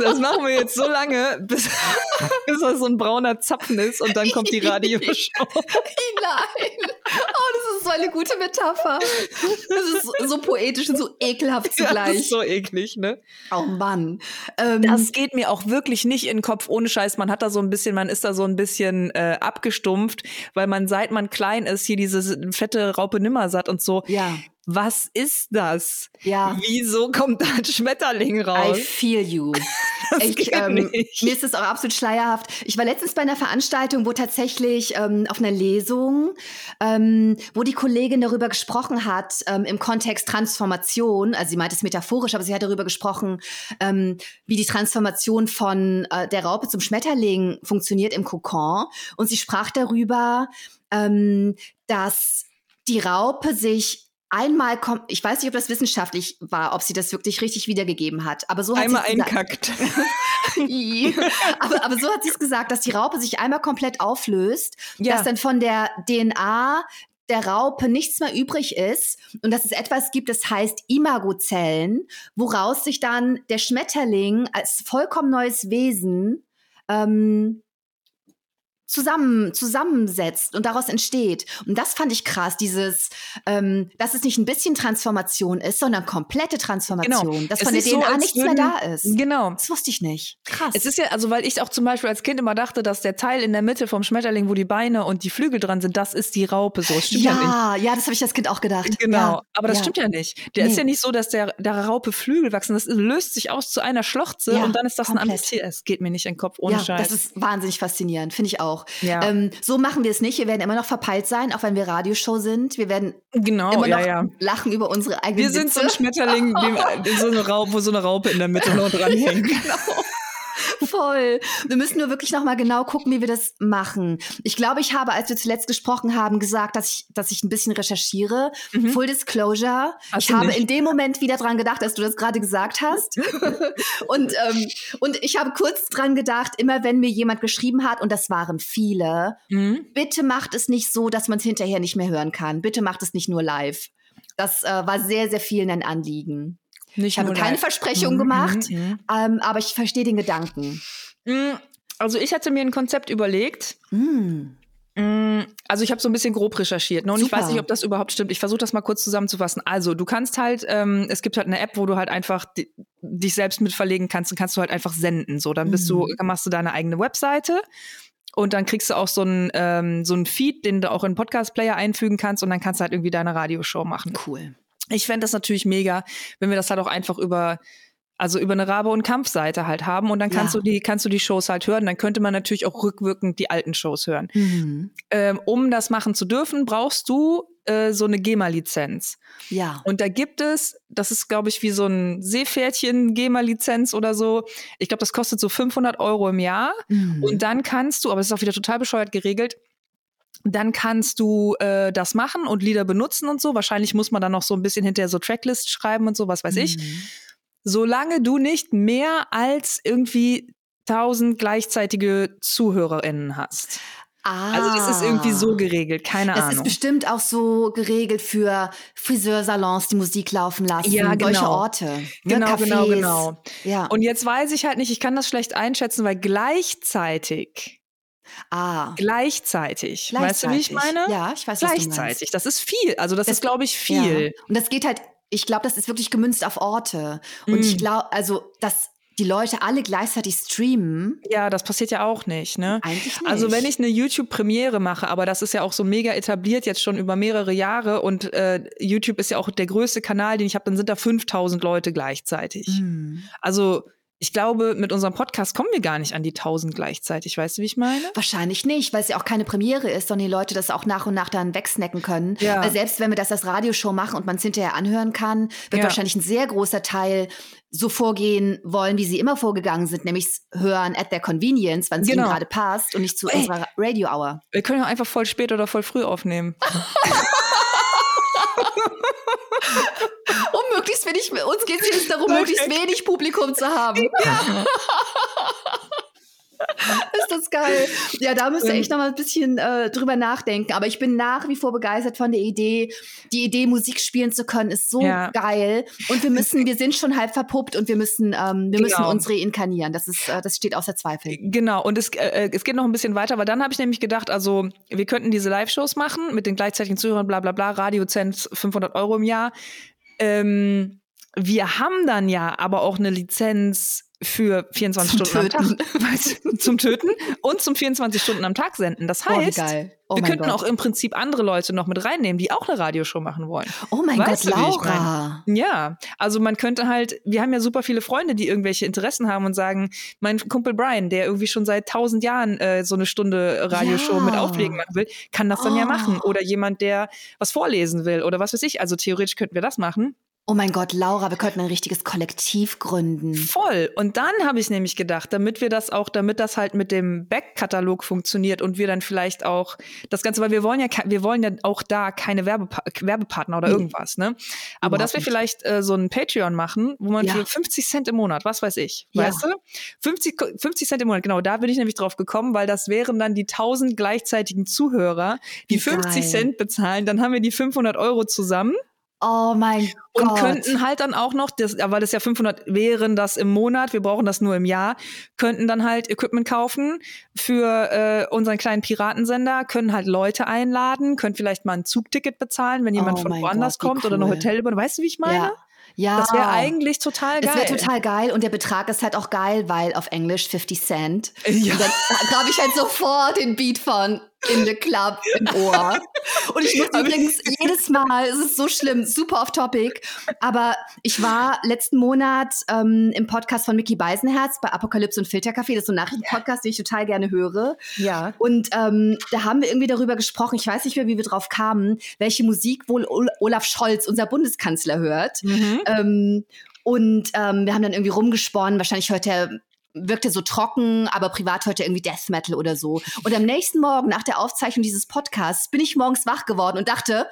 Das machen wir jetzt so lange, bis, bis das so ein brauner Zapfen ist und dann kommt die Radioshow. Nein. Oh, das ist so eine gute Metapher. Das ist so poetisch und so ekelhaft zugleich. Ja, das ist so eklig, ne? Oh Mann. Ähm, das geht mir auch wirklich nicht in den Kopf ohne Scheiß. Man hat da so ein bisschen, man ist da so ein bisschen äh, abgestumpft, weil man seit man klein ist, hier diese fette Raupe Nimmersatt und so. Ja was ist das? Ja. Wieso kommt da ein Schmetterling raus? I feel you. ich, ähm, mir ist das auch absolut schleierhaft. Ich war letztens bei einer Veranstaltung, wo tatsächlich ähm, auf einer Lesung, ähm, wo die Kollegin darüber gesprochen hat, ähm, im Kontext Transformation, also sie meint es metaphorisch, aber sie hat darüber gesprochen, ähm, wie die Transformation von äh, der Raupe zum Schmetterling funktioniert im Kokon. Und sie sprach darüber, ähm, dass die Raupe sich einmal kommt, ich weiß nicht, ob das wissenschaftlich war, ob sie das wirklich richtig wiedergegeben hat, aber so hat einmal einkackt. aber, aber so hat sie es gesagt, dass die Raupe sich einmal komplett auflöst, ja. dass dann von der DNA der Raupe nichts mehr übrig ist und dass es etwas gibt, das heißt Imagozellen, woraus sich dann der Schmetterling als vollkommen neues Wesen ähm, zusammen, zusammensetzt und daraus entsteht. Und das fand ich krass, dieses, ähm, dass es nicht ein bisschen Transformation ist, sondern komplette Transformation. Genau. Dass Es von der so, DNA als nichts würden- mehr da ist. Genau. Das wusste ich nicht. Krass. Es ist ja, also weil ich auch zum Beispiel als Kind immer dachte, dass der Teil in der Mitte vom Schmetterling, wo die Beine und die Flügel dran sind, das ist die Raupe so. Das stimmt ja, nicht. ja, ja, das habe ich als Kind auch gedacht. Genau, Ja, aber das ja. stimmt ja nicht. Der Nee. ist ja nicht so, dass der, der Raupe Flügel wachsen. Das löst sich aus zu einer Schlochze Ja, und dann ist das ein komplett. anderes Tier. Es geht mir nicht in den Kopf, ohne ja, Scheiß. das ist wahnsinnig faszinierend, finde ich auch. Ja. Ähm, so machen wir es nicht. Wir werden immer noch verpeilt sein, auch wenn wir Radioshow sind. Wir werden genau, immer noch ja. lachen über unsere eigenen Wir sind so ein. Schmetterling, dem, so eine Raupe, wo so eine Raupe in der Mitte noch dran hängt. Voll. Wir müssen nur wirklich noch mal genau gucken, wie wir das machen. Ich glaube, ich habe, als wir zuletzt gesprochen haben, gesagt, dass ich, dass ich ein bisschen recherchiere. Full Disclosure. Mhm. Hast ich habe nicht. in dem Moment wieder dran gedacht, als du das gerade gesagt hast. und, ähm, und ich habe kurz dran gedacht, immer wenn mir jemand geschrieben hat, und das waren viele, Mhm. bitte macht es nicht so, dass man es hinterher nicht mehr hören kann. Bitte macht es nicht nur live. Das äh, war sehr, sehr vielen ein Anliegen. Nicht Ich habe keine. Versprechung Mhm, gemacht, mhm, mhm. ähm, aber ich verstehe den Gedanken. Mm, Also ich hatte mir ein Konzept überlegt. Mm, Also ich habe so ein bisschen grob recherchiert ne? und ich Super. weiß nicht, ob das überhaupt stimmt. Ich versuche das mal kurz zusammenzufassen. Also du kannst halt, ähm, es gibt halt eine App, wo du halt einfach di dich selbst mit verlegen kannst und kannst du halt einfach senden. So, dann bist du, dann machst du deine eigene Webseite und dann kriegst du auch so einen ähm, so einen Feed, den du auch in einen Podcast-Player einfügen kannst und dann kannst du halt irgendwie deine Radioshow machen. Cool. Ich fände das natürlich mega, wenn wir das halt auch einfach über also über eine Rabe und Kampfseite halt haben und dann kannst Ja. du die kannst du die Shows halt hören. Dann könnte man natürlich auch rückwirkend die alten Shows hören. Mhm. Ähm, um das machen zu dürfen, brauchst du äh, so eine GEMA-Lizenz. Ja. Und da gibt es, das ist glaube ich wie so ein Seepferdchen GEMA-Lizenz oder so. Ich glaube, das kostet so 500 Euro im Jahr. Mhm. Und dann kannst du, aber es ist auch wieder total bescheuert geregelt, dann kannst du äh, das machen und Lieder benutzen und so. Wahrscheinlich muss man dann noch so ein bisschen hinterher so Tracklist schreiben und so, was weiß ich. Mhm. Solange du nicht mehr als irgendwie 1000 gleichzeitige ZuhörerInnen hast. Ah. Also das ist irgendwie so geregelt, keine Das ist Ahnung. bestimmt auch so geregelt für Friseursalons, die Musik laufen lassen, Ja, solche genau. Orte. ne, Genau, genau, Cafés. genau. Ja. Und jetzt weiß ich halt nicht, ich kann das schlecht einschätzen, weil gleichzeitig, ah. gleichzeitig, weißt du, wie ich Gleichzeitig. meine? Ja, ich weiß, was du meinst. Gleichzeitig, das ist viel. Also das, Das- ist, glaube ich, viel. Ja. Und das geht halt, ich glaube, das ist wirklich gemünzt auf Orte. Und Mm. ich glaube, also, dass die Leute alle gleichzeitig streamen, Ja, das passiert ja auch nicht, ne? eigentlich nicht. Also wenn ich eine YouTube-Premiere mache, aber das ist ja auch so mega etabliert jetzt schon über mehrere Jahre und äh, YouTube ist ja auch der größte Kanal, den ich habe, dann sind da 5000 Leute gleichzeitig. Hm. Also ich glaube, mit unserem Podcast kommen wir gar nicht an die 1000 gleichzeitig. Weißt du, wie ich meine? Wahrscheinlich nicht, weil es ja auch keine Premiere ist, sondern die Leute das auch nach und nach dann wegsnacken können. Ja. Weil selbst wenn wir das als Radioshow machen und man es hinterher anhören kann, wird Ja. wahrscheinlich ein sehr großer Teil so vorgehen wollen, wie sie immer vorgegangen sind, nämlich hören at their convenience, wann es Genau. ihnen gerade passt und nicht zu Ey. unserer Radio Hour. Wir können ja einfach voll spät oder voll früh aufnehmen. Um möglichst wenig, uns geht es jetzt darum, möglichst wenig Publikum zu haben. Ist das geil. Ja, da müsst ihr echt noch mal ein bisschen äh, drüber nachdenken. Aber ich bin nach wie vor begeistert von der Idee. Die Idee, Musik spielen zu können, ist so Ja. geil. Und wir müssen, wir sind schon halb verpuppt und wir müssen, ähm, wir müssen Genau. uns reinkarnieren. Das ist, äh, das steht außer Zweifel. Genau, und es, äh, es geht noch ein bisschen weiter, weil dann habe ich nämlich gedacht, also wir könnten diese Live-Shows machen mit den gleichzeitigen Zuhörern, bla bla bla, Radiozent 500 Euro im Jahr. Ähm, wir haben dann ja aber auch eine Lizenz für 24 Zum Stunden am Töten. Tag weißt du, zum Töten und zum 24 Stunden am Tag senden. Das wie heißt, geil. Oh wir mein könnten Gott. auch im Prinzip andere Leute noch mit reinnehmen, die auch eine Radioshow machen wollen. Oh mein Weißt Gott, du, wie ich? Laura. Ja, also man könnte halt, wir haben ja super viele Freunde, die irgendwelche Interessen haben und sagen, mein Kumpel Brian, der irgendwie schon seit tausend Jahren äh, so eine Stunde Radioshow Ja. mit Auflegen machen will, kann das dann ja Oh. machen. Oder jemand, der was vorlesen will oder was weiß ich. Also theoretisch könnten wir das machen. Oh mein Gott, Laura, wir könnten ein richtiges Kollektiv gründen. Voll. Und dann habe ich nämlich gedacht, damit wir das auch, damit das halt mit dem Backkatalog funktioniert und wir dann vielleicht auch das Ganze, weil wir wollen ja, wir wollen ja auch da keine Werbepa Werbepartner oder irgendwas, ne? Aber dass wir vielleicht äh, so ein Patreon machen, wo man Ja. für 50 Cent im Monat, was weiß ich, Ja. weißt du? 50, Ko- 50 Cent im Monat, genau, da bin ich nämlich drauf gekommen, weil das wären dann die 1000 gleichzeitigen Zuhörer, die Wie 50 geil. Cent bezahlen, dann haben wir die 500 Euro zusammen. Oh mein und Gott. könnten halt dann auch noch, das, weil das ja 500 wären das im Monat, wir brauchen das nur im Jahr, könnten dann halt Equipment kaufen für äh, unseren kleinen Piratensender, können halt Leute einladen, können vielleicht mal ein Zugticket bezahlen, wenn jemand Oh von woanders Gott, kommt oder eine cool. Hotel. Weißt du, wie ich meine? Ja. Ja. Das wäre eigentlich total geil. Es wäre total geil und der Betrag ist halt auch geil, weil auf Englisch 50 Cent. Ja. Und dann habe ich halt sofort den Beat von In the Club im Ohr. Und ich muss übrigens jedes Mal, es ist so schlimm, super off topic, aber ich war letzten Monat ähm, im Podcast von Mickey Beisenherz bei Apokalypse und Filterkaffee. Das ist so ein Nachrichtenpodcast, den ich total gerne höre. Ja. Und ähm, da haben wir irgendwie darüber gesprochen, ich weiß nicht mehr, wie wir drauf kamen, welche Musik wohl Ol Olaf Scholz, unser Bundeskanzler, hört. Mhm. Ähm, und ähm, wir haben dann irgendwie rumgesponnen. Wahrscheinlich hört er, wirkt er so trocken, aber privat hört er irgendwie Death Metal oder so. Und am nächsten Morgen, nach der Aufzeichnung dieses Podcasts, bin ich morgens wach geworden und dachte,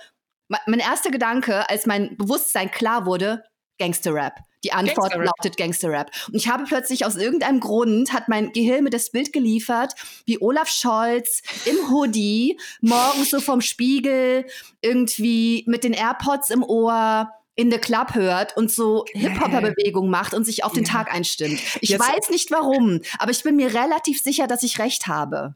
me- mein erster Gedanke, als mein Bewusstsein klar wurde, Gangster-Rap. Die Antwort Gangster-Rap. lautet Gangster-Rap. Und ich habe plötzlich aus irgendeinem Grund, hat mein Gehirn mir das Bild geliefert, wie Olaf Scholz im Hoodie, morgens so vom Spiegel, irgendwie mit den AirPods im Ohr, in the Club hört und so Hip-Hopper-Bewegung macht und sich auf den Ja. Tag einstimmt. Ich Jetzt- weiß nicht warum, aber ich bin mir relativ sicher, dass ich recht habe.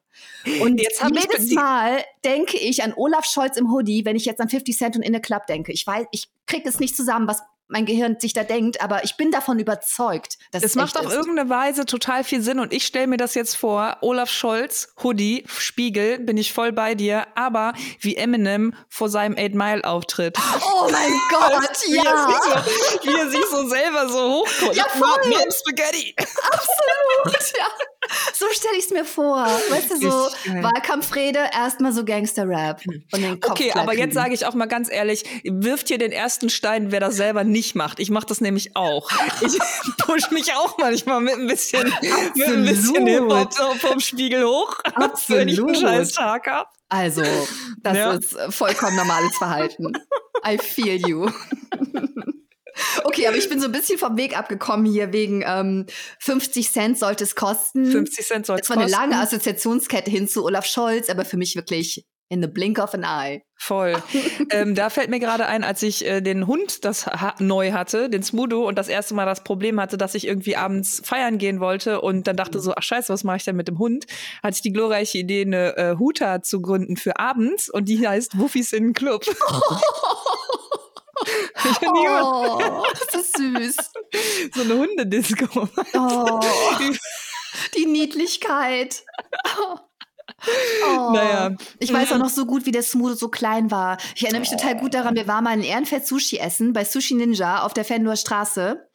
Und Jetzt jedes Mal denke ich an Olaf Scholz im Hoodie, wenn ich jetzt an 50 Cent und in the Club denke. Ich weiß, ich kriege es nicht zusammen, was mein Gehirn sich da denkt, aber ich bin davon überzeugt, dass Es es macht auf ist. irgendeine Weise total viel Sinn und ich stelle mir das jetzt vor, Olaf Scholz, Hoodie, Spiegel, bin ich voll bei dir, aber wie Eminem vor seinem Eight Mile Auftritt. Oh mein Gott, ja. wie er sich so selber so hochkommt. Ja, voll. Mom Spaghetti. Absolut, ja. So stelle ich es mir vor. Weißt du, so. Wahlkampfrede, erstmal so Gangster-Rap. Okay, aber jetzt sage ich auch mal ganz ehrlich, wirft hier den ersten Stein, wer das selber nicht macht. Ich mache das nämlich auch. Ich push mich auch manchmal mit ein bisschen, mit ein bisschen Absolut. Hip-Hop vom Spiegel hoch, wenn ich einen Absolut. scheiß Tag hab. Also, das Ja. ist vollkommen normales Verhalten. I feel you. Okay, aber ich bin so ein bisschen vom Weg abgekommen hier wegen ähm, 50 Cent sollte es kosten. 50 Cent soll Das war eine lange Assoziationskette hin zu Olaf Scholz, aber für mich wirklich in the blink of an eye. Voll. ähm, da fällt mir gerade ein, als ich äh, den Hund das ha neu hatte, den Smudo, und das erste Mal das Problem hatte, dass ich irgendwie abends feiern gehen wollte und dann dachte so, ach scheiße, was mache ich denn mit dem Hund? Hatte ich die glorreiche Idee, eine äh, Huta zu gründen für abends und die heißt Wuffis in den Club. Ich Oh, das ist süß. so eine Hundedisco. Oh, die Niedlichkeit. Oh. Naja. Ich weiß auch noch so gut, wie der Smoothie so klein war. Ich erinnere mich total gut daran, wir waren mal in Ehrenfeld Sushi essen bei Sushi Ninja auf der Fenloher Straße.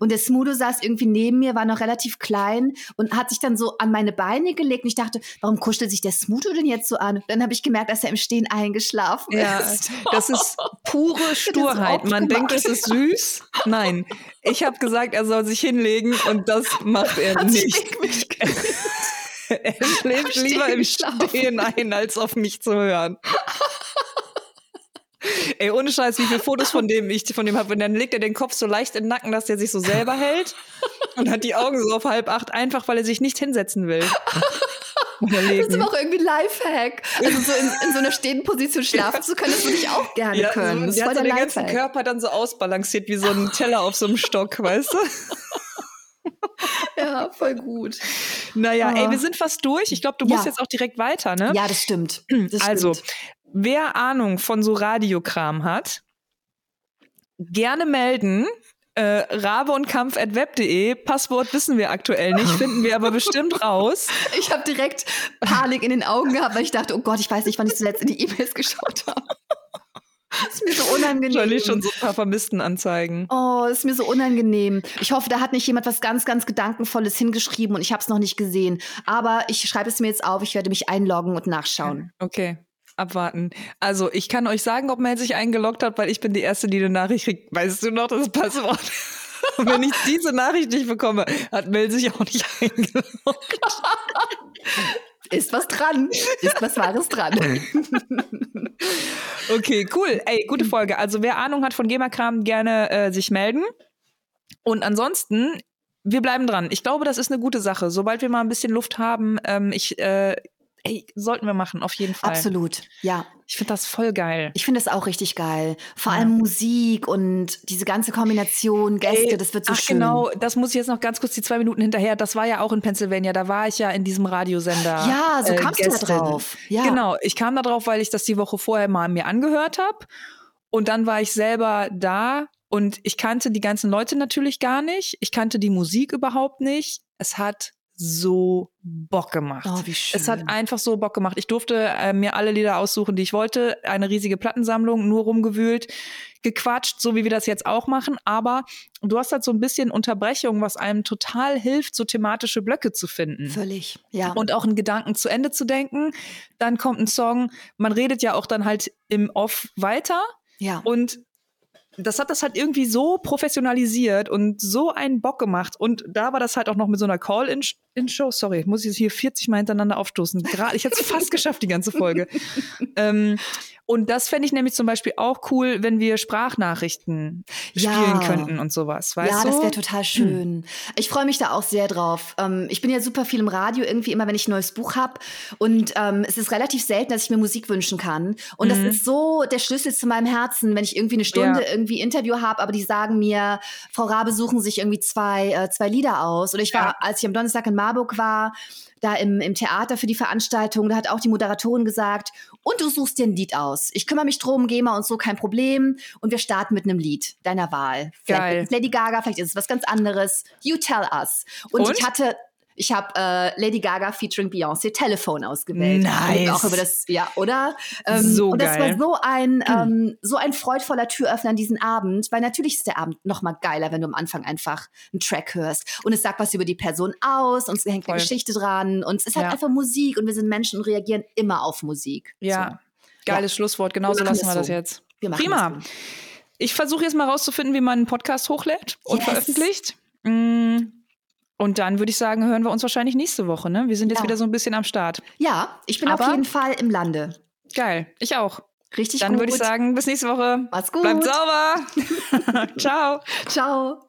Und der Smoothie saß irgendwie neben mir, war noch relativ klein und hat sich dann so an meine Beine gelegt. Und ich dachte, warum kuschelt sich der Smoothie denn jetzt so an? Dann habe ich gemerkt, dass er im Stehen eingeschlafen Ja, ist. das ist pure Sturheit. Man denkt, es ist süß. Nein, ich habe gesagt, er soll sich hinlegen und das macht er Hat sich nicht. gegen mich Er schläft Stehen lieber im geschlafen. Stehen ein, als auf mich zu hören. Ey, ohne Scheiß, wie viele Fotos von dem ich von dem habe. Und dann legt er den Kopf so leicht in den Nacken, dass der sich so selber hält und hat die Augen so auf halb acht, einfach weil er sich nicht hinsetzen will. Das ist aber auch irgendwie ein Lifehack. Also so in, in so einer stehenden Position schlafen zu können, das würde ich auch gerne Ja, können. Das der hat so den ganzen. Körper dann so ausbalanciert wie so ein Teller auf so einem Stock, weißt du? Ja, voll gut. Naja, ey, Oh. wir sind fast durch. Ich glaube, du musst Ja. jetzt auch direkt weiter, ne? Ja, das stimmt. Das also, stimmt. wer Ahnung von so Radiokram hat, gerne melden. Äh, Rabe und Kampf at web.de. Passwort wissen wir aktuell nicht, finden wir aber bestimmt raus. Ich habe direkt Panik in den Augen gehabt, weil ich dachte, oh Gott, ich weiß nicht, wann ich zuletzt in die E-Mails geschaut habe. Ist mir so unangenehm. Wahrscheinlich schon so ein paar vermissten Anzeigen. Oh, ist mir so unangenehm. Ich hoffe, da hat nicht jemand was ganz, ganz Gedankenvolles hingeschrieben und ich habe es noch nicht gesehen. Aber ich schreibe es mir jetzt auf. Ich werde mich einloggen und nachschauen. Okay, abwarten. Also, ich kann euch sagen, ob Mel sich eingeloggt hat, weil ich bin die Erste, die eine Nachricht kriegt. Weißt du noch das Passwort? Und wenn ich diese Nachricht nicht bekomme, hat Mel sich auch nicht eingeloggt. Ist was dran. Ist was Wahres dran. Okay, cool. Ey, gute Folge. Also, wer Ahnung hat von GEMA-Kram, gerne äh, sich melden. Und ansonsten, wir bleiben dran. Ich glaube, das ist eine gute Sache. Sobald wir mal ein bisschen Luft haben, ähm, ich äh, ey, sollten wir machen, auf jeden Fall. Absolut, ja. Ich finde das voll geil. Ich finde das auch richtig geil. Vor ja. allem Musik und diese ganze Kombination, Gäste, ey, das wird so ach schön. Genau, das muss ich jetzt noch ganz kurz die zwei Minuten hinterher. Das war ja auch in Pennsylvania, da war ich ja in diesem Radiosender. Ja, so äh, kamst Gästin. du da drauf. Ja. Genau, ich kam da drauf, weil ich das die Woche vorher mal mir angehört habe. Und dann war ich selber da und ich kannte die ganzen Leute natürlich gar nicht. Ich kannte die Musik überhaupt nicht. Es hat so Bock gemacht. Oh, wie schön. Es hat einfach so Bock gemacht. Ich durfte äh, mir alle Lieder aussuchen, die ich wollte. Eine riesige Plattensammlung, nur rumgewühlt, gequatscht, so wie wir das jetzt auch machen. Aber du hast halt so ein bisschen Unterbrechung, was einem total hilft, so thematische Blöcke zu finden. Völlig, ja. Und auch einen Gedanken zu Ende zu denken. Dann kommt ein Song. Man redet ja auch dann halt im Off weiter. Ja. Und das hat das halt irgendwie so professionalisiert und so einen Bock gemacht. Und da war das halt auch noch mit so einer Call-In-Show. Sorry, muss ich jetzt hier 40 Mal hintereinander aufstoßen. Gerade, ich hätte es fast geschafft, die ganze Folge. ähm, und das fände ich nämlich zum Beispiel auch cool, wenn wir Sprachnachrichten ja. spielen könnten und sowas. Weißt ja, du? das wäre total hm. schön. Hm. Ich freue mich da auch sehr drauf. Ähm, ich bin ja super viel im Radio irgendwie immer, wenn ich ein neues Buch habe. Und ähm, es ist relativ selten, dass ich mir Musik wünschen kann. Und mhm. das ist so der Schlüssel zu meinem Herzen, wenn ich irgendwie eine Stunde ja. irgendwie Interview habe, aber die sagen mir, Frau Rabe, suchen sich irgendwie zwei, äh, zwei Lieder aus. Oder ich war, ja. als ich am Donnerstag in Marburg war, da im, im Theater für die Veranstaltung, da hat auch die Moderatorin gesagt, und du suchst dir ein Lied aus. Ich kümmere mich drum, GEMA und so, kein Problem. Und wir starten mit einem Lied deiner Wahl. Vielleicht Geil. ist es Lady Gaga, vielleicht ist es was ganz anderes. You tell us. Und, und? ich hatte ich habe äh, Lady Gaga featuring Beyoncé Telefon ausgewählt. Nice. auch über das, ja, oder? Ähm, so und das geil. war so ein, ähm, so ein freudvoller Türöffner an diesen Abend, weil natürlich ist der Abend noch mal geiler, wenn du am Anfang einfach einen Track hörst und es sagt was über die Person aus und es hängt eine Geschichte dran und es ist halt ja. einfach Musik und wir sind Menschen und reagieren immer auf Musik. Ja, so. geiles ja. Schlusswort. Genauso lassen wir das, so. jetzt. Wir Prima. Das so. Ich versuche jetzt mal rauszufinden, wie man einen Podcast hochlädt und yes. veröffentlicht. Mm. Und dann würde ich sagen, hören wir uns wahrscheinlich nächste Woche. Ne? Wir sind jetzt ja. wieder so ein bisschen am Start. Ja, ich bin Aber auf jeden Fall im Lande. Geil, ich auch. Richtig Dann gut. würde ich sagen, bis nächste Woche. Mach's gut. Bleibt sauber. Ciao. Ciao.